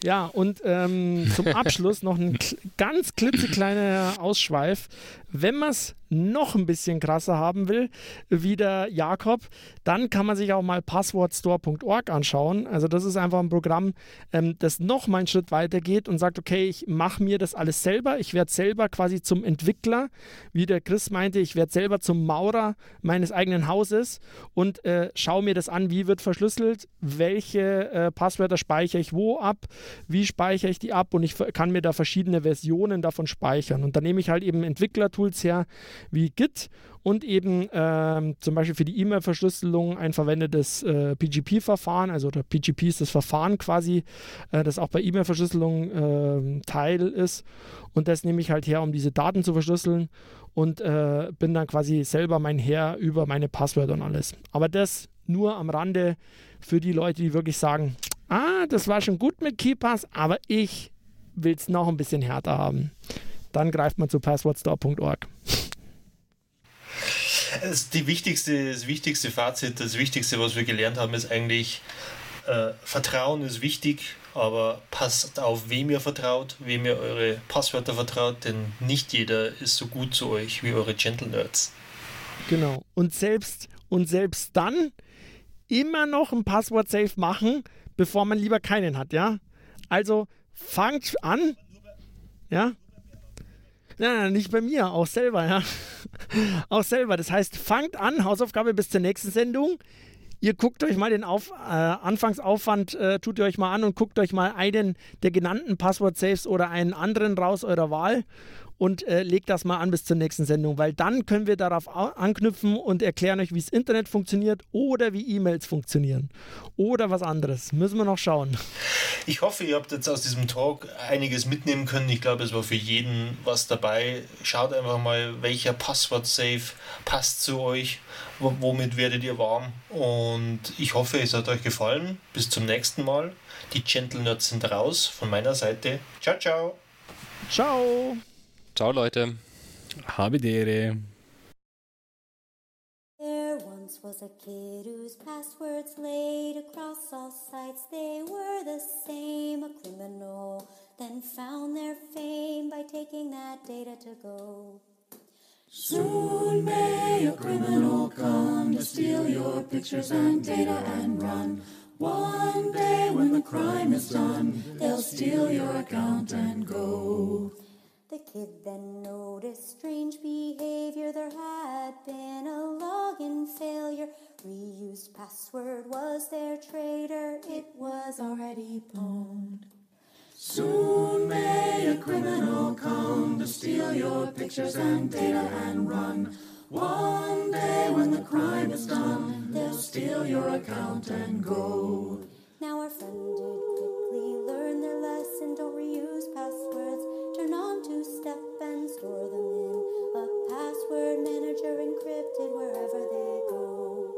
Ja, und ähm, zum <laughs> Abschluss noch ein ganz klitzekleiner Ausschweif. Wenn man es noch ein bisschen krasser haben will, wie der Jakob, dann kann man sich auch mal passwordstore.org anschauen. Also das ist einfach ein Programm, ähm, das noch mal einen Schritt weiter geht und sagt, okay, ich mache mir das alles selber. Ich werde selber quasi zum Entwickler, wie der Chris meinte, ich werde selber zum Maurer meines eigenen Hauses und äh, schaue mir das an, wie wird verschlüsselt, welche äh, Passwörter speichere ich wo ab, wie speichere ich die ab und ich kann mir da verschiedene Versionen davon speichern. Und dann nehme ich halt eben Entwicklertools her, wie Git und eben ähm, zum Beispiel für die E-Mail-Verschlüsselung ein verwendetes äh, PGP-Verfahren, also der PGP ist das Verfahren quasi, äh, das auch bei E-Mail-Verschlüsselung äh, Teil ist und das nehme ich halt her, um diese Daten zu verschlüsseln und äh, bin dann quasi selber mein Herr über meine Passwörter und alles. Aber das nur am Rande für die Leute, die wirklich sagen, ah, das war schon gut mit KeyPass, aber ich will es noch ein bisschen härter haben. Dann greift man zu passwordstore.org die wichtigste, das wichtigste Fazit, das Wichtigste, was wir gelernt haben, ist eigentlich, äh, Vertrauen ist wichtig, aber passt auf, wem ihr vertraut, wem ihr eure Passwörter vertraut, denn nicht jeder ist so gut zu euch wie eure Gentle Nerds. Genau. Und selbst, und selbst dann immer noch ein Passwort-Safe machen, bevor man lieber keinen hat, ja? Also fangt an, ja? Nein, nein, nicht bei mir, auch selber, ja. <laughs> auch selber. Das heißt, fangt an, Hausaufgabe bis zur nächsten Sendung. Ihr guckt euch mal den Auf, äh, Anfangsaufwand, äh, tut ihr euch mal an und guckt euch mal einen der genannten Passwort-Saves oder einen anderen raus eurer Wahl und äh, legt das mal an bis zur nächsten Sendung, weil dann können wir darauf anknüpfen und erklären euch, wie das Internet funktioniert oder wie E-Mails funktionieren oder was anderes. Müssen wir noch schauen. Ich hoffe, ihr habt jetzt aus diesem Talk einiges mitnehmen können. Ich glaube, es war für jeden was dabei. Schaut einfach mal, welcher Passwort-Safe passt zu euch, womit werdet ihr warm. Und ich hoffe, es hat euch gefallen. Bis zum nächsten Mal. Die Gentle Nerds sind raus von meiner Seite. Ciao, ciao. Ciao. Ciao, Leute. Habidere. There once was a kid whose passwords laid across all sites. They were the same, a criminal, then found their fame by taking that data to go. Soon may a criminal come to steal your pictures and data and run. One day when the crime is done, they'll steal your account and go. The kid then noticed strange behavior. There had been a login failure. Reused password was their traitor. It was already pwned. Soon may a criminal come to steal your pictures and data and run. One day when the crime is done, they'll steal your account and go. Now our friend did password manager encrypted wherever they go.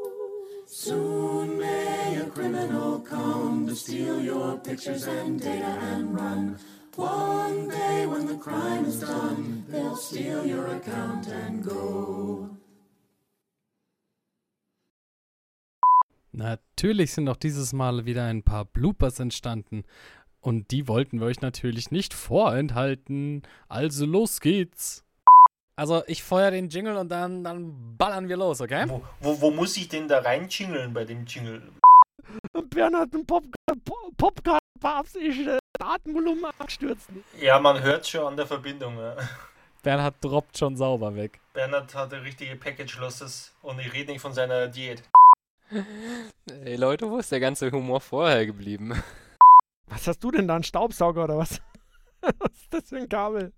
Soon may a criminal come to steal your pictures and data and run. One day when the crime is done, they'll steal your account and go. Natürlich sind auch dieses Mal wieder ein paar Bloopers entstanden. Und die wollten wir euch natürlich nicht vorenthalten. Also los geht's. Also ich feuer den Jingle und dann, dann ballern wir los, okay? Wo, wo, wo muss ich denn da rein jingeln bei dem Jingle? <laughs> Bernhard ein Popcard beabsichtigt, Datenvolumen abstürzen. Ja, man hört schon an der Verbindung. Ja. <laughs> Bernhard droppt schon sauber weg. Bernhard hatte richtige Package-Losses und ich rede nicht von seiner Diät. <laughs> Ey Leute, wo ist der ganze Humor vorher geblieben? Was hast du denn da, ein Staubsauger oder was? was ist das für ein Kabel?